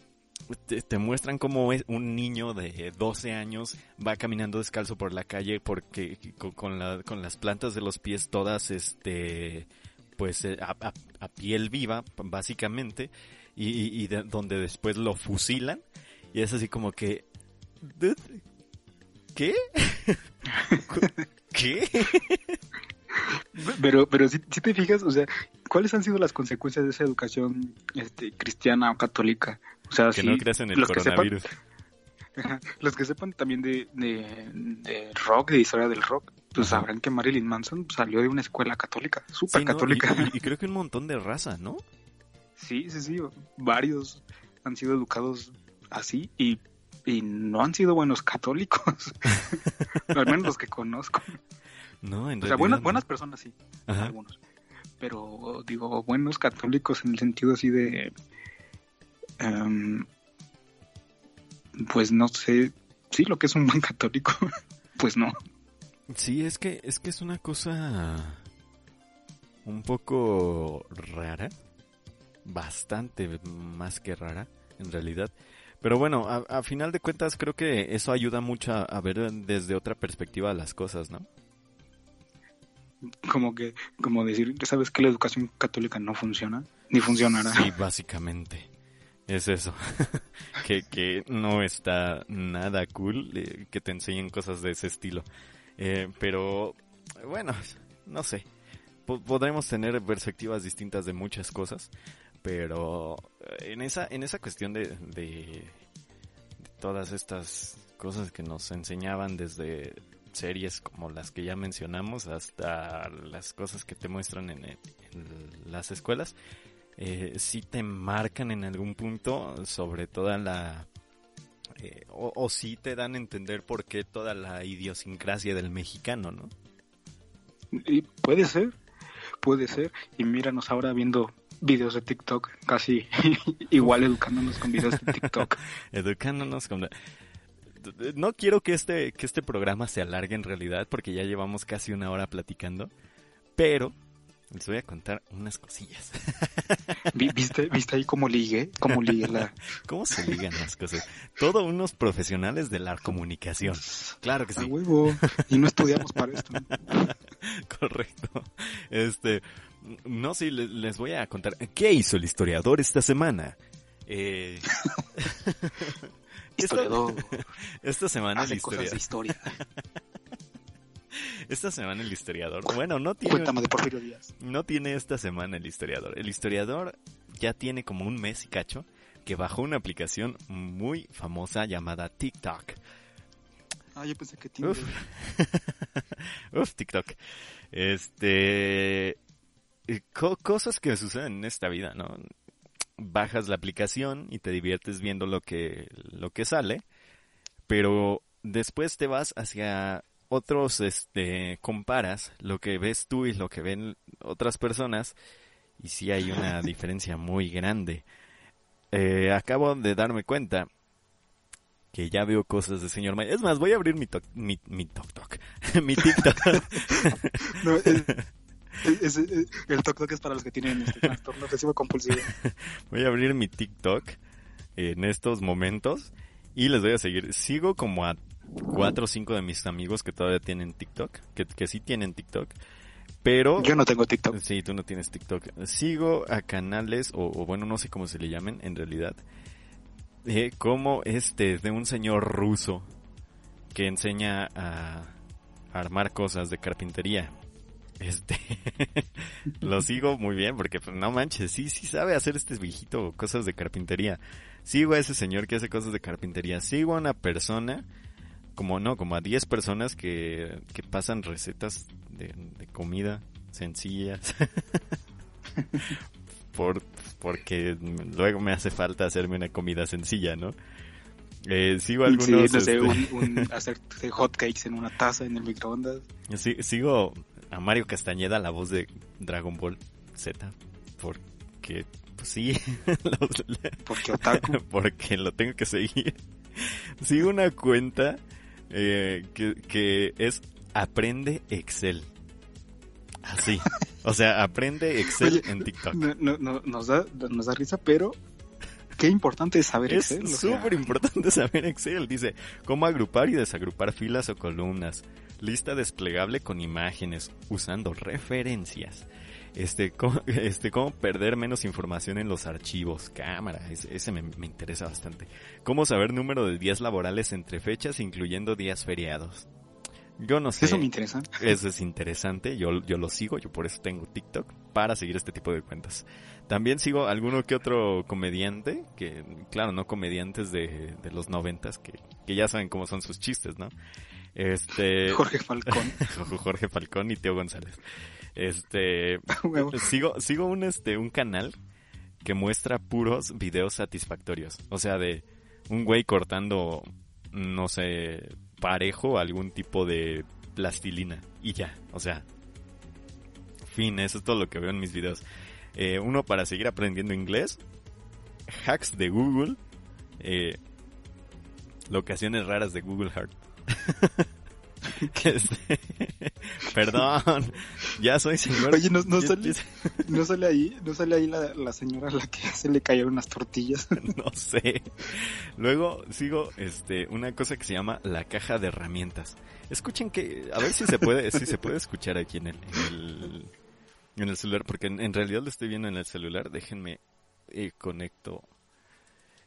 te, muestran como un niño de 12 años va caminando descalzo por la calle porque con, la, con las plantas de los pies todas, este, pues eh, a, piel viva, básicamente, y, donde después lo fusilan. Y es así como que, ¿qué? ¿Qué? Pero, pero si, te fijas, o sea, ¿cuáles han sido las consecuencias de esa educación este, cristiana o católica? O sea, que no creas en el coronavirus. Los que sepan también de, de, rock, de historia del rock, pues sabrán que Marilyn Manson salió de una escuela católica, súper católica. Y, creo que un montón de raza, ¿no? Sí, sí, sí. Varios han sido educados así y, y no han sido buenos católicos. Al menos los que conozco. No, en o sea, buenas, buenas personas sí, algunos. Pero digo, buenos católicos en el sentido así de... Em, pues no sé, sí, lo que es un buen católico, pues no. Sí, es que es que es una cosa un poco rara, bastante más que rara, en realidad. Pero bueno, a, final de cuentas creo que eso ayuda mucho a ver desde otra perspectiva las cosas, ¿no? como que, como decir, ¿sabes que la educación católica no funciona? Ni funcionará. Sí, básicamente. Es eso. que, que no está nada cool eh, que te enseñen cosas de ese estilo. Eh, pero, bueno, no sé. podremos tener perspectivas distintas de muchas cosas. Pero eh, en esa, en esa cuestión de, de todas estas cosas que nos enseñaban desde series como las que ya mencionamos hasta las cosas que te muestran en, las escuelas, eh, sí te marcan en algún punto sobre toda la... Eh, o, o sí te dan a entender por qué toda la idiosincrasia del mexicano, ¿no? Y puede ser, puede ser. Y míranos ahora viendo videos de TikTok, casi igual educándonos con videos de TikTok. educándonos con no quiero que este, que este programa se alargue en realidad, porque ya llevamos casi una hora platicando, pero les voy a contar unas cosillas. ¿Viste, ¿Viste ahí cómo ligue? ¿Cómo ligue la... ¿Cómo se ligan las cosas? Todos unos profesionales de la comunicación. Claro que sí. huevo. Y no estudiamos para esto. Correcto. Este, no, sí, les voy a contar. ¿Qué hizo el historiador esta semana? Eh... Historiador. Esta semana la historia. historia. esta semana el historiador, bueno, no tiene... Cuéntame de Porfirio Díaz. No tiene esta semana el historiador. El historiador ya tiene como un mes y cacho que bajó una aplicación muy famosa llamada TikTok. Ah, yo pensé que Tinder. Uf. Uf, TikTok. Este... Eh, cosas que suceden en esta vida, ¿no? Bajas la aplicación y te diviertes viendo lo que, lo que sale, pero después te vas hacia otros, este, comparas lo que ves tú y lo que ven otras personas y sí hay una diferencia muy grande. Eh, acabo de darme cuenta que ya veo cosas de señor May. Es más, voy a abrir mi, mi, mi TikTok. mi TikTok. no, el, TikTok es para los que tienen este trastorno obsesivo compulsivo. voy a abrir mi TikTok en estos momentos y les voy a seguir. Sigo como a cuatro o cinco de mis amigos que todavía tienen TikTok, que, que sí tienen TikTok. Pero... Yo no tengo TikTok. Sí, tú no tienes TikTok. Sigo a canales, o, bueno, no sé cómo se le llamen en realidad, eh, como este, de un señor ruso que enseña a armar cosas de carpintería. Este, lo sigo muy bien porque pues, no manches, sí, sí sabe hacer este viejito cosas de carpintería. Sigo a ese señor que hace cosas de carpintería. Sigo a una persona como no, como a 10 personas que, que pasan recetas de, comida sencillas. Por, porque luego me hace falta hacerme una comida sencilla, ¿no? Eh, sigo algunos... Sí, este... un, hacer hotcakes en una taza en el microondas. Sí, sigo a Mario Castañeda, la voz de Dragon Ball Z, porque, pues sí, porque otaku. porque lo tengo que seguir. Sigo una cuenta eh, que, que es Aprende Excel. Así. O sea, aprende Excel en TikTok. No, no, nos, da, nos da risa, pero qué importante es saber Excel. Es súper importante saber Excel. Dice, cómo agrupar y desagrupar filas o columnas. Lista desplegable con imágenes, usando referencias. Este cómo, este, cómo perder menos información en los archivos. Cámara, ese, me, me, interesa bastante. Cómo saber número de días laborales entre fechas, incluyendo días feriados. Yo no sé. Eso me interesa. Eso es interesante. Yo, yo lo sigo, yo por eso tengo TikTok, para seguir este tipo de cuentas. También sigo alguno que otro comediante, que, claro, no comediantes de, de los noventas, que, que ya saben cómo son sus chistes, ¿no? Este. Jorge Falcón. Jorge Falcón y Teo González. Este, sigo, sigo un, este, un canal que muestra puros videos satisfactorios. O sea, de un güey cortando, no sé, parejo algún tipo de plastilina. Y ya, o sea, fin, eso es todo lo que veo en mis videos. Eh, uno para seguir aprendiendo inglés, hacks de Google, eh, locaciones raras de Google Heart. Este, perdón, ya soy señor. Oye, no, sale, no sale ahí, no sale ahí la, señora a la que se le cayeron unas tortillas. no sé. Luego sigo este una cosa que se llama la caja de herramientas. Escuchen que, a ver si se puede, si se puede escuchar aquí en el, en el, celular, porque en, realidad lo estoy viendo en el celular. Déjenme eh, conecto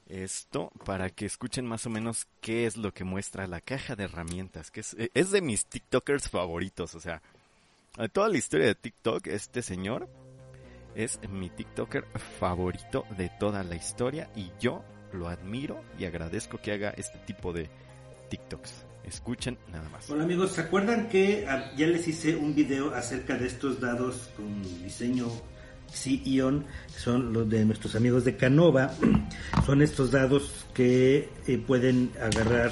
esto para que escuchen más o menos qué es lo que muestra la caja de herramientas, que es, eh, es de mis TikTokers favoritos, o sea, toda la historia de TikTok, este señor es mi TikToker favorito de toda la historia y yo lo admiro y agradezco que haga este tipo de TikToks. Escuchen nada más. Hola amigos, ¿se acuerdan que ya les hice un video acerca de estos dados con diseño Ion son los de nuestros amigos de Canova. Son estos dados que eh, pueden agarrar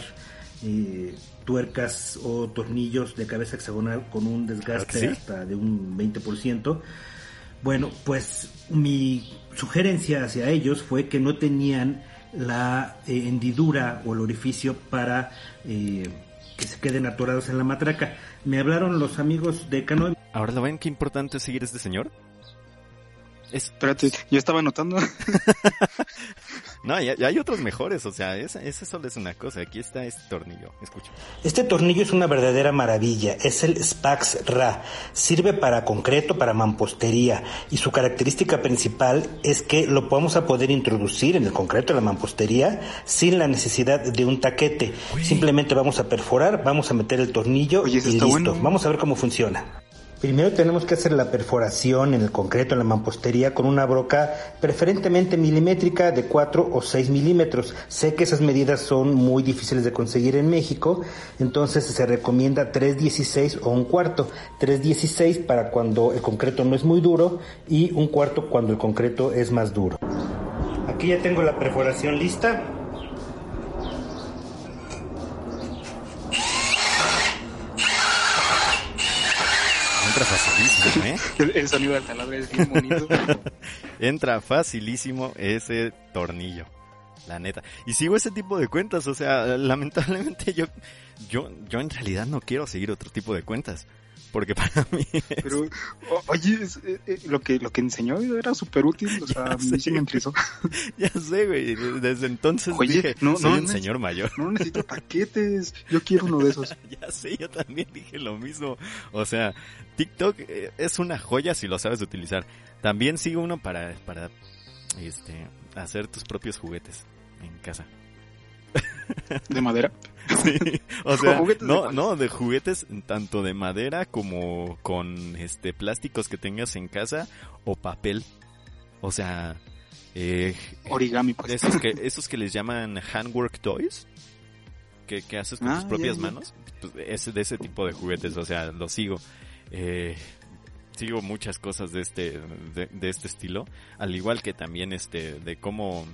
eh, tuercas o tornillos de cabeza hexagonal con un desgaste hasta de un 20%. Bueno, pues mi sugerencia hacia ellos fue que no tenían la eh, hendidura o el orificio para que se queden atorados en la matraca. Me hablaron los amigos de Canova. Ahora lo ven qué importante es seguir a este señor Espérate, yo estaba anotando. no, ya, hay otros mejores, o sea, ese, solo es una cosa. Aquí está este tornillo, escucha. Este tornillo es una verdadera maravilla, es el Spax Ra. Sirve para concreto, para mampostería, y su característica principal es que lo vamos a poder introducir en el concreto de la mampostería sin la necesidad de un taquete. Simplemente vamos a perforar, vamos a meter el tornillo y listo. Vamos a ver cómo funciona. Primero tenemos que hacer la perforación en el concreto, en la mampostería, con una broca preferentemente milimétrica de 4 o 6 milímetros. Sé que esas medidas son muy difíciles de conseguir en México, entonces se recomienda 3.16 o un cuarto. 3.16 para cuando el concreto no es muy duro y un cuarto cuando el concreto es más duro. Aquí ya tengo la perforación lista. Entra facilísimo, ¿eh? El, sonido del taladro es bien bonito. Entra facilísimo ese tornillo. La neta. Y sigo ese tipo de cuentas, o sea, lamentablemente yo, yo, yo en realidad no quiero seguir otro tipo de cuentas porque para mí pero oye eh, eh, lo que lo que enseñó era súper útil o sea a mí me ya sé güey desde entonces dije no, soy un señor mayor no necesito paquetes yo quiero uno de esos. Ya sé yo también dije lo mismo. O sea TikTok eh, es una joya si lo sabes utilizar. También sigo uno para para este hacer tus propios juguetes en casa. De madera Sí, o sea, no, no, de juguetes tanto de madera como con este plásticos que tengas en casa o papel. O sea, eh, origami pues. Esos que esos que les llaman handwork toys que, haces con tus ah, propias manos, pues, es de ese tipo de juguetes, o sea, lo sigo. Eh, sigo muchas cosas de este de, de este estilo, al igual que también este de cómo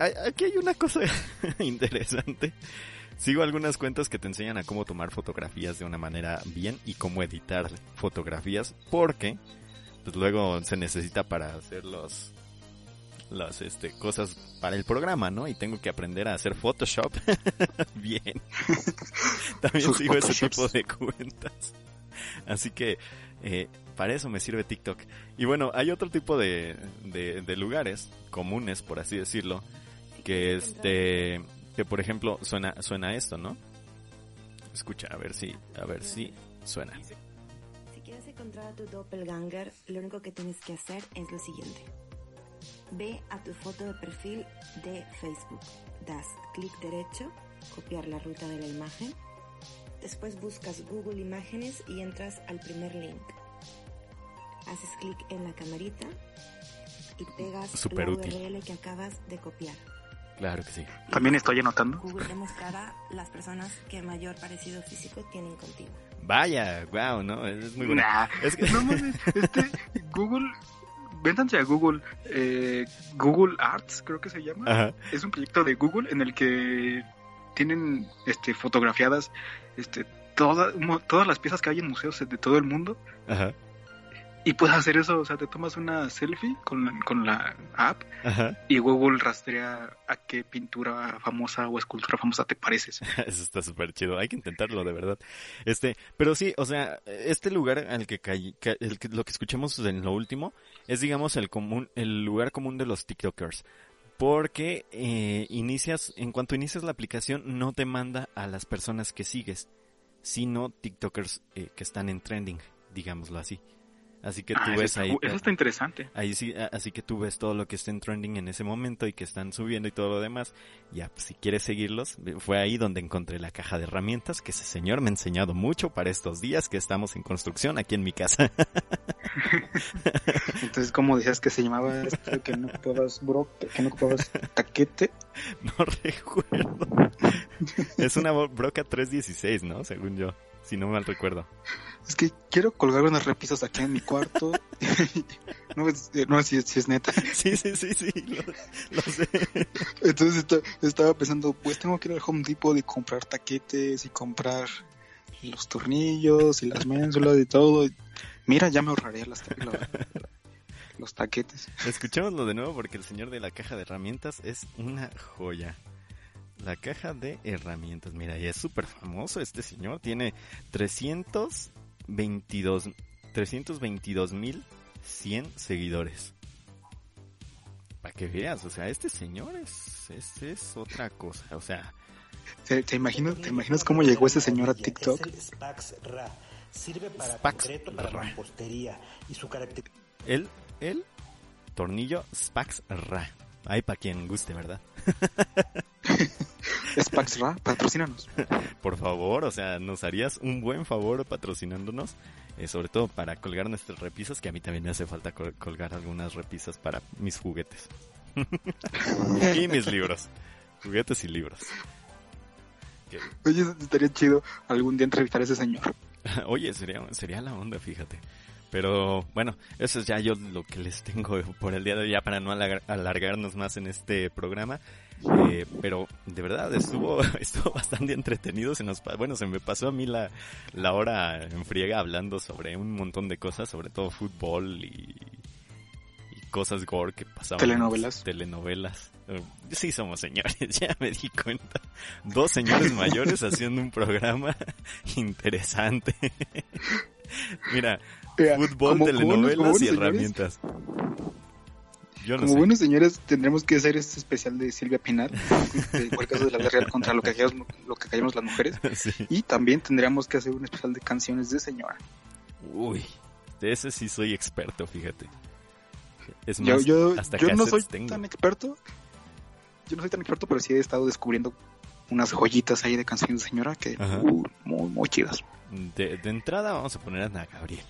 aquí hay una cosa interesante. Sigo algunas cuentas que te enseñan a cómo tomar fotografías de una manera bien y cómo editar fotografías, porque pues luego se necesita para hacer los las este cosas para el programa, ¿no? Y tengo que aprender a hacer Photoshop bien. También sigo ese tipo de cuentas. Así que eh, para eso me sirve TikTok. Y bueno, hay otro tipo de, de lugares comunes, por así decirlo, que este que por ejemplo suena suena esto, ¿no? Escucha, a ver si a ver si suena. Si quieres encontrar a tu doppelganger, lo único que tienes que hacer es lo siguiente. Ve a tu foto de perfil de Facebook, das clic derecho, copiar la ruta de la imagen, después buscas Google Imágenes y entras al primer link. Haces clic en la camarita y pegas Super la URL que acabas de copiar. Claro que sí. También estoy anotando. Google demostrará las personas que mayor parecido físico tienen contigo. Vaya, wow, ¿no? Es muy bueno. es que... No mames, este, Google, véntanse a Google, eh, Google Arts creo que se llama. Es un proyecto de Google en el que tienen este, fotografiadas este, toda, todas las piezas que hay en museos de todo el mundo. Ajá. Y puedes hacer eso, o sea, te tomas una selfie con, con la app y Google rastrea a qué pintura famosa o escultura famosa te pareces. eso está súper chido, hay que intentarlo de verdad. Este, pero sí, o sea, este lugar al que, caí, el lo que escuchamos en lo último es digamos el común, el lugar común de los TikTokers. Porque eh, inicias, en cuanto inicias la aplicación, no te manda a las personas que sigues, sino TikTokers eh, que están en trending, digámoslo así. Así que tú ah, ves ahí. Eso está interesante. Ahí sí, así que tú ves todo lo que está en trending en ese momento y que están subiendo y todo lo demás. Ya, pues, si quieres seguirlos, fue ahí donde encontré la caja de herramientas que ese señor me ha enseñado mucho para estos días que estamos en construcción aquí en mi casa. Entonces, ¿cómo decías que se llamaba esto? Que no ocupabas bro, que no ocupabas taquete. No recuerdo. es una broca 316, ¿no? Según yo, si no mal recuerdo. Es que quiero colgar unas repisas aquí en mi cuarto. no, no si, si, es neta. Sí, sí, sí, sí, lo, sé. Entonces estaba pensando, pues tengo que ir al Home Depot y comprar taquetes y comprar los tornillos y las ménsulas y todo. Mira, ya me ahorraría las, los, los taquetes. Escuchémoslo de nuevo porque el señor de la caja de herramientas es una joya. La caja de herramientas, mira, y es súper famoso este señor. Tiene 300 22 322 mil 100 seguidores. Para que veas, o sea, este señor es, este es otra cosa, o sea... ¿Te, te, imaginas, ¿Te imaginas cómo llegó ese señor a TikTok? Sirve para Spax para mampostería y su característica... El, el tornillo Spax Ra. Ahí para quien guste, ¿verdad? Spax Ra, patrocínanos. Por favor, o sea, nos harías un buen favor patrocinándonos, eh, sobre todo para colgar nuestras repisas, que a mí también me hace falta colgar algunas repisas para mis juguetes. y mis libros. Juguetes y libros. Oye, estaría chido algún día entrevistar a ese señor. Oye, sería, sería la onda, fíjate. Pero bueno, eso es ya yo lo que les tengo por el día de hoy, ya para no alargarnos más en este programa. Eh, pero de verdad estuvo, estuvo bastante entretenido. Se nos, bueno, se me pasó a mí la, la hora en friega hablando sobre un montón de cosas, sobre todo fútbol y, cosas gore que pasaban. Telenovelas. Telenovelas. Eh, sí somos señores, ya me di cuenta. Dos señores mayores haciendo un programa interesante. Mira, fútbol, telenovelas y herramientas. como buenos señores tendremos que hacer este especial de Silvia Pinar, de caso de la guerra contra lo que callamos, lo que callamos las mujeres. Y también tendríamos que hacer un especial de canciones de señora. Uy, de ese sí soy experto, fíjate. Es más, yo, yo, no soy tan experto. Yo no soy tan experto, pero sí he estado descubriendo unas joyitas ahí de canciones de señora que uh, muy, muy chidas. De, de entrada vamos a poner a Ana Gabriel.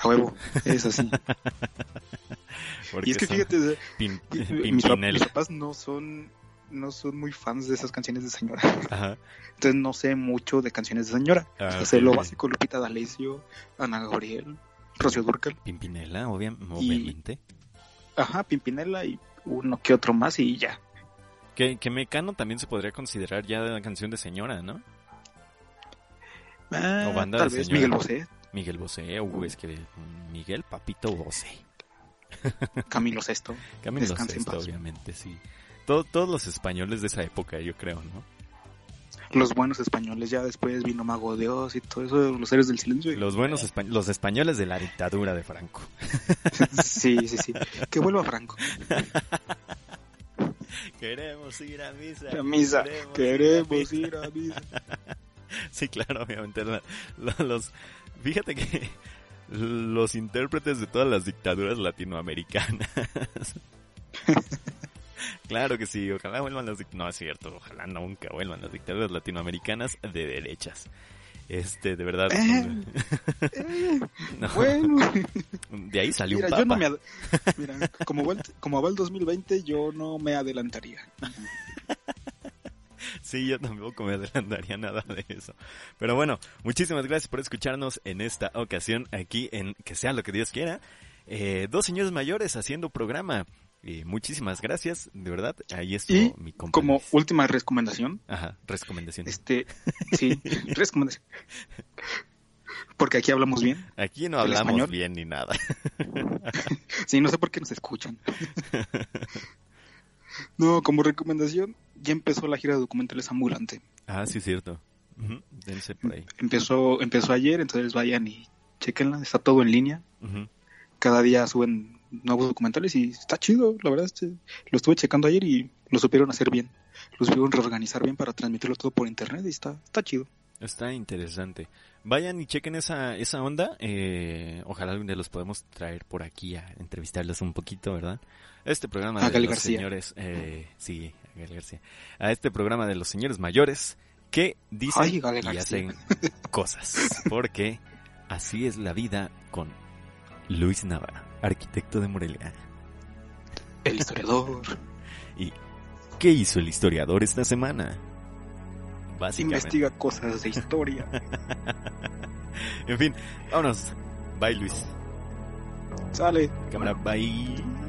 A huevo, es así. y es que fíjate, mis, papás no son no son muy fans de esas canciones de señora. Entonces no sé mucho de canciones de señora. Ah, sé lo básico, Lupita D'Alessio, Ana Gabriel, Rocío Durcal. Pimpinela, obviamente. Ajá, Pimpinela y uno que otro más y ya. Que, que Mecano también se podría considerar ya la canción de señora, ¿no? Ah, o banda tal de vez Miguel Bosé. Miguel Bosé, uh, es que Miguel Papito Bosé. Camilo Sesto. Camilo Sesto, obviamente, sí. todos los españoles de esa época, yo creo, ¿no? Los buenos españoles, ya después vino Mago Dios y todo eso, los seres del silencio. Los buenos españoles, los españoles de la dictadura de Franco. sí, sí, sí. Que vuelva Franco. Queremos ir a misa. A misa. Queremos, ir a misa. sí, claro, obviamente. los, Fíjate que los intérpretes de todas las dictaduras latinoamericanas. claro que sí, ojalá vuelvan las no es cierto, ojalá nunca vuelvan las dictaduras latinoamericanas de derechas. Este, de verdad. Eh, eh, bueno. De ahí salió un papa. mira, como como va el 2020, yo no me adelantaría. Sí, yo tampoco me adelantaría nada de eso. Pero bueno, muchísimas gracias por escucharnos en esta ocasión aquí en Que sea lo que Dios quiera. Eh, dos señores mayores haciendo programa. Y muchísimas gracias, de verdad. Ahí estuvo y mi Como última recomendación. Ajá, recomendación. Este, sí, recomendación. Porque aquí hablamos bien. Aquí no hablamos bien ni nada. sí, no sé por qué nos escuchan. No, como recomendación, ya empezó la gira de documentales ambulante. Ah, sí, cierto. Empezó, empezó ayer, entonces vayan y chequenla, está todo en línea. Cada día suben nuevos documentales y está chido, la verdad. Este, lo estuve checando ayer y lo supieron hacer bien. Lo supieron reorganizar bien para transmitirlo todo por internet y está, está chido. Está interesante. Vayan y chequen esa, esa onda. Eh, ojalá algún día los podemos traer por aquí a entrevistarlos un poquito, ¿verdad? Este programa de los señores, eh, sí, a García. A este programa de los señores mayores que dicen y hacen cosas. Porque así es la vida con Luis Nava, arquitecto de Morelia. El historiador. ¿Y qué hizo el historiador esta semana? Investiga cosas de historia. en fin, vámonos. Bye, Luis. Sale. Cámara, bye.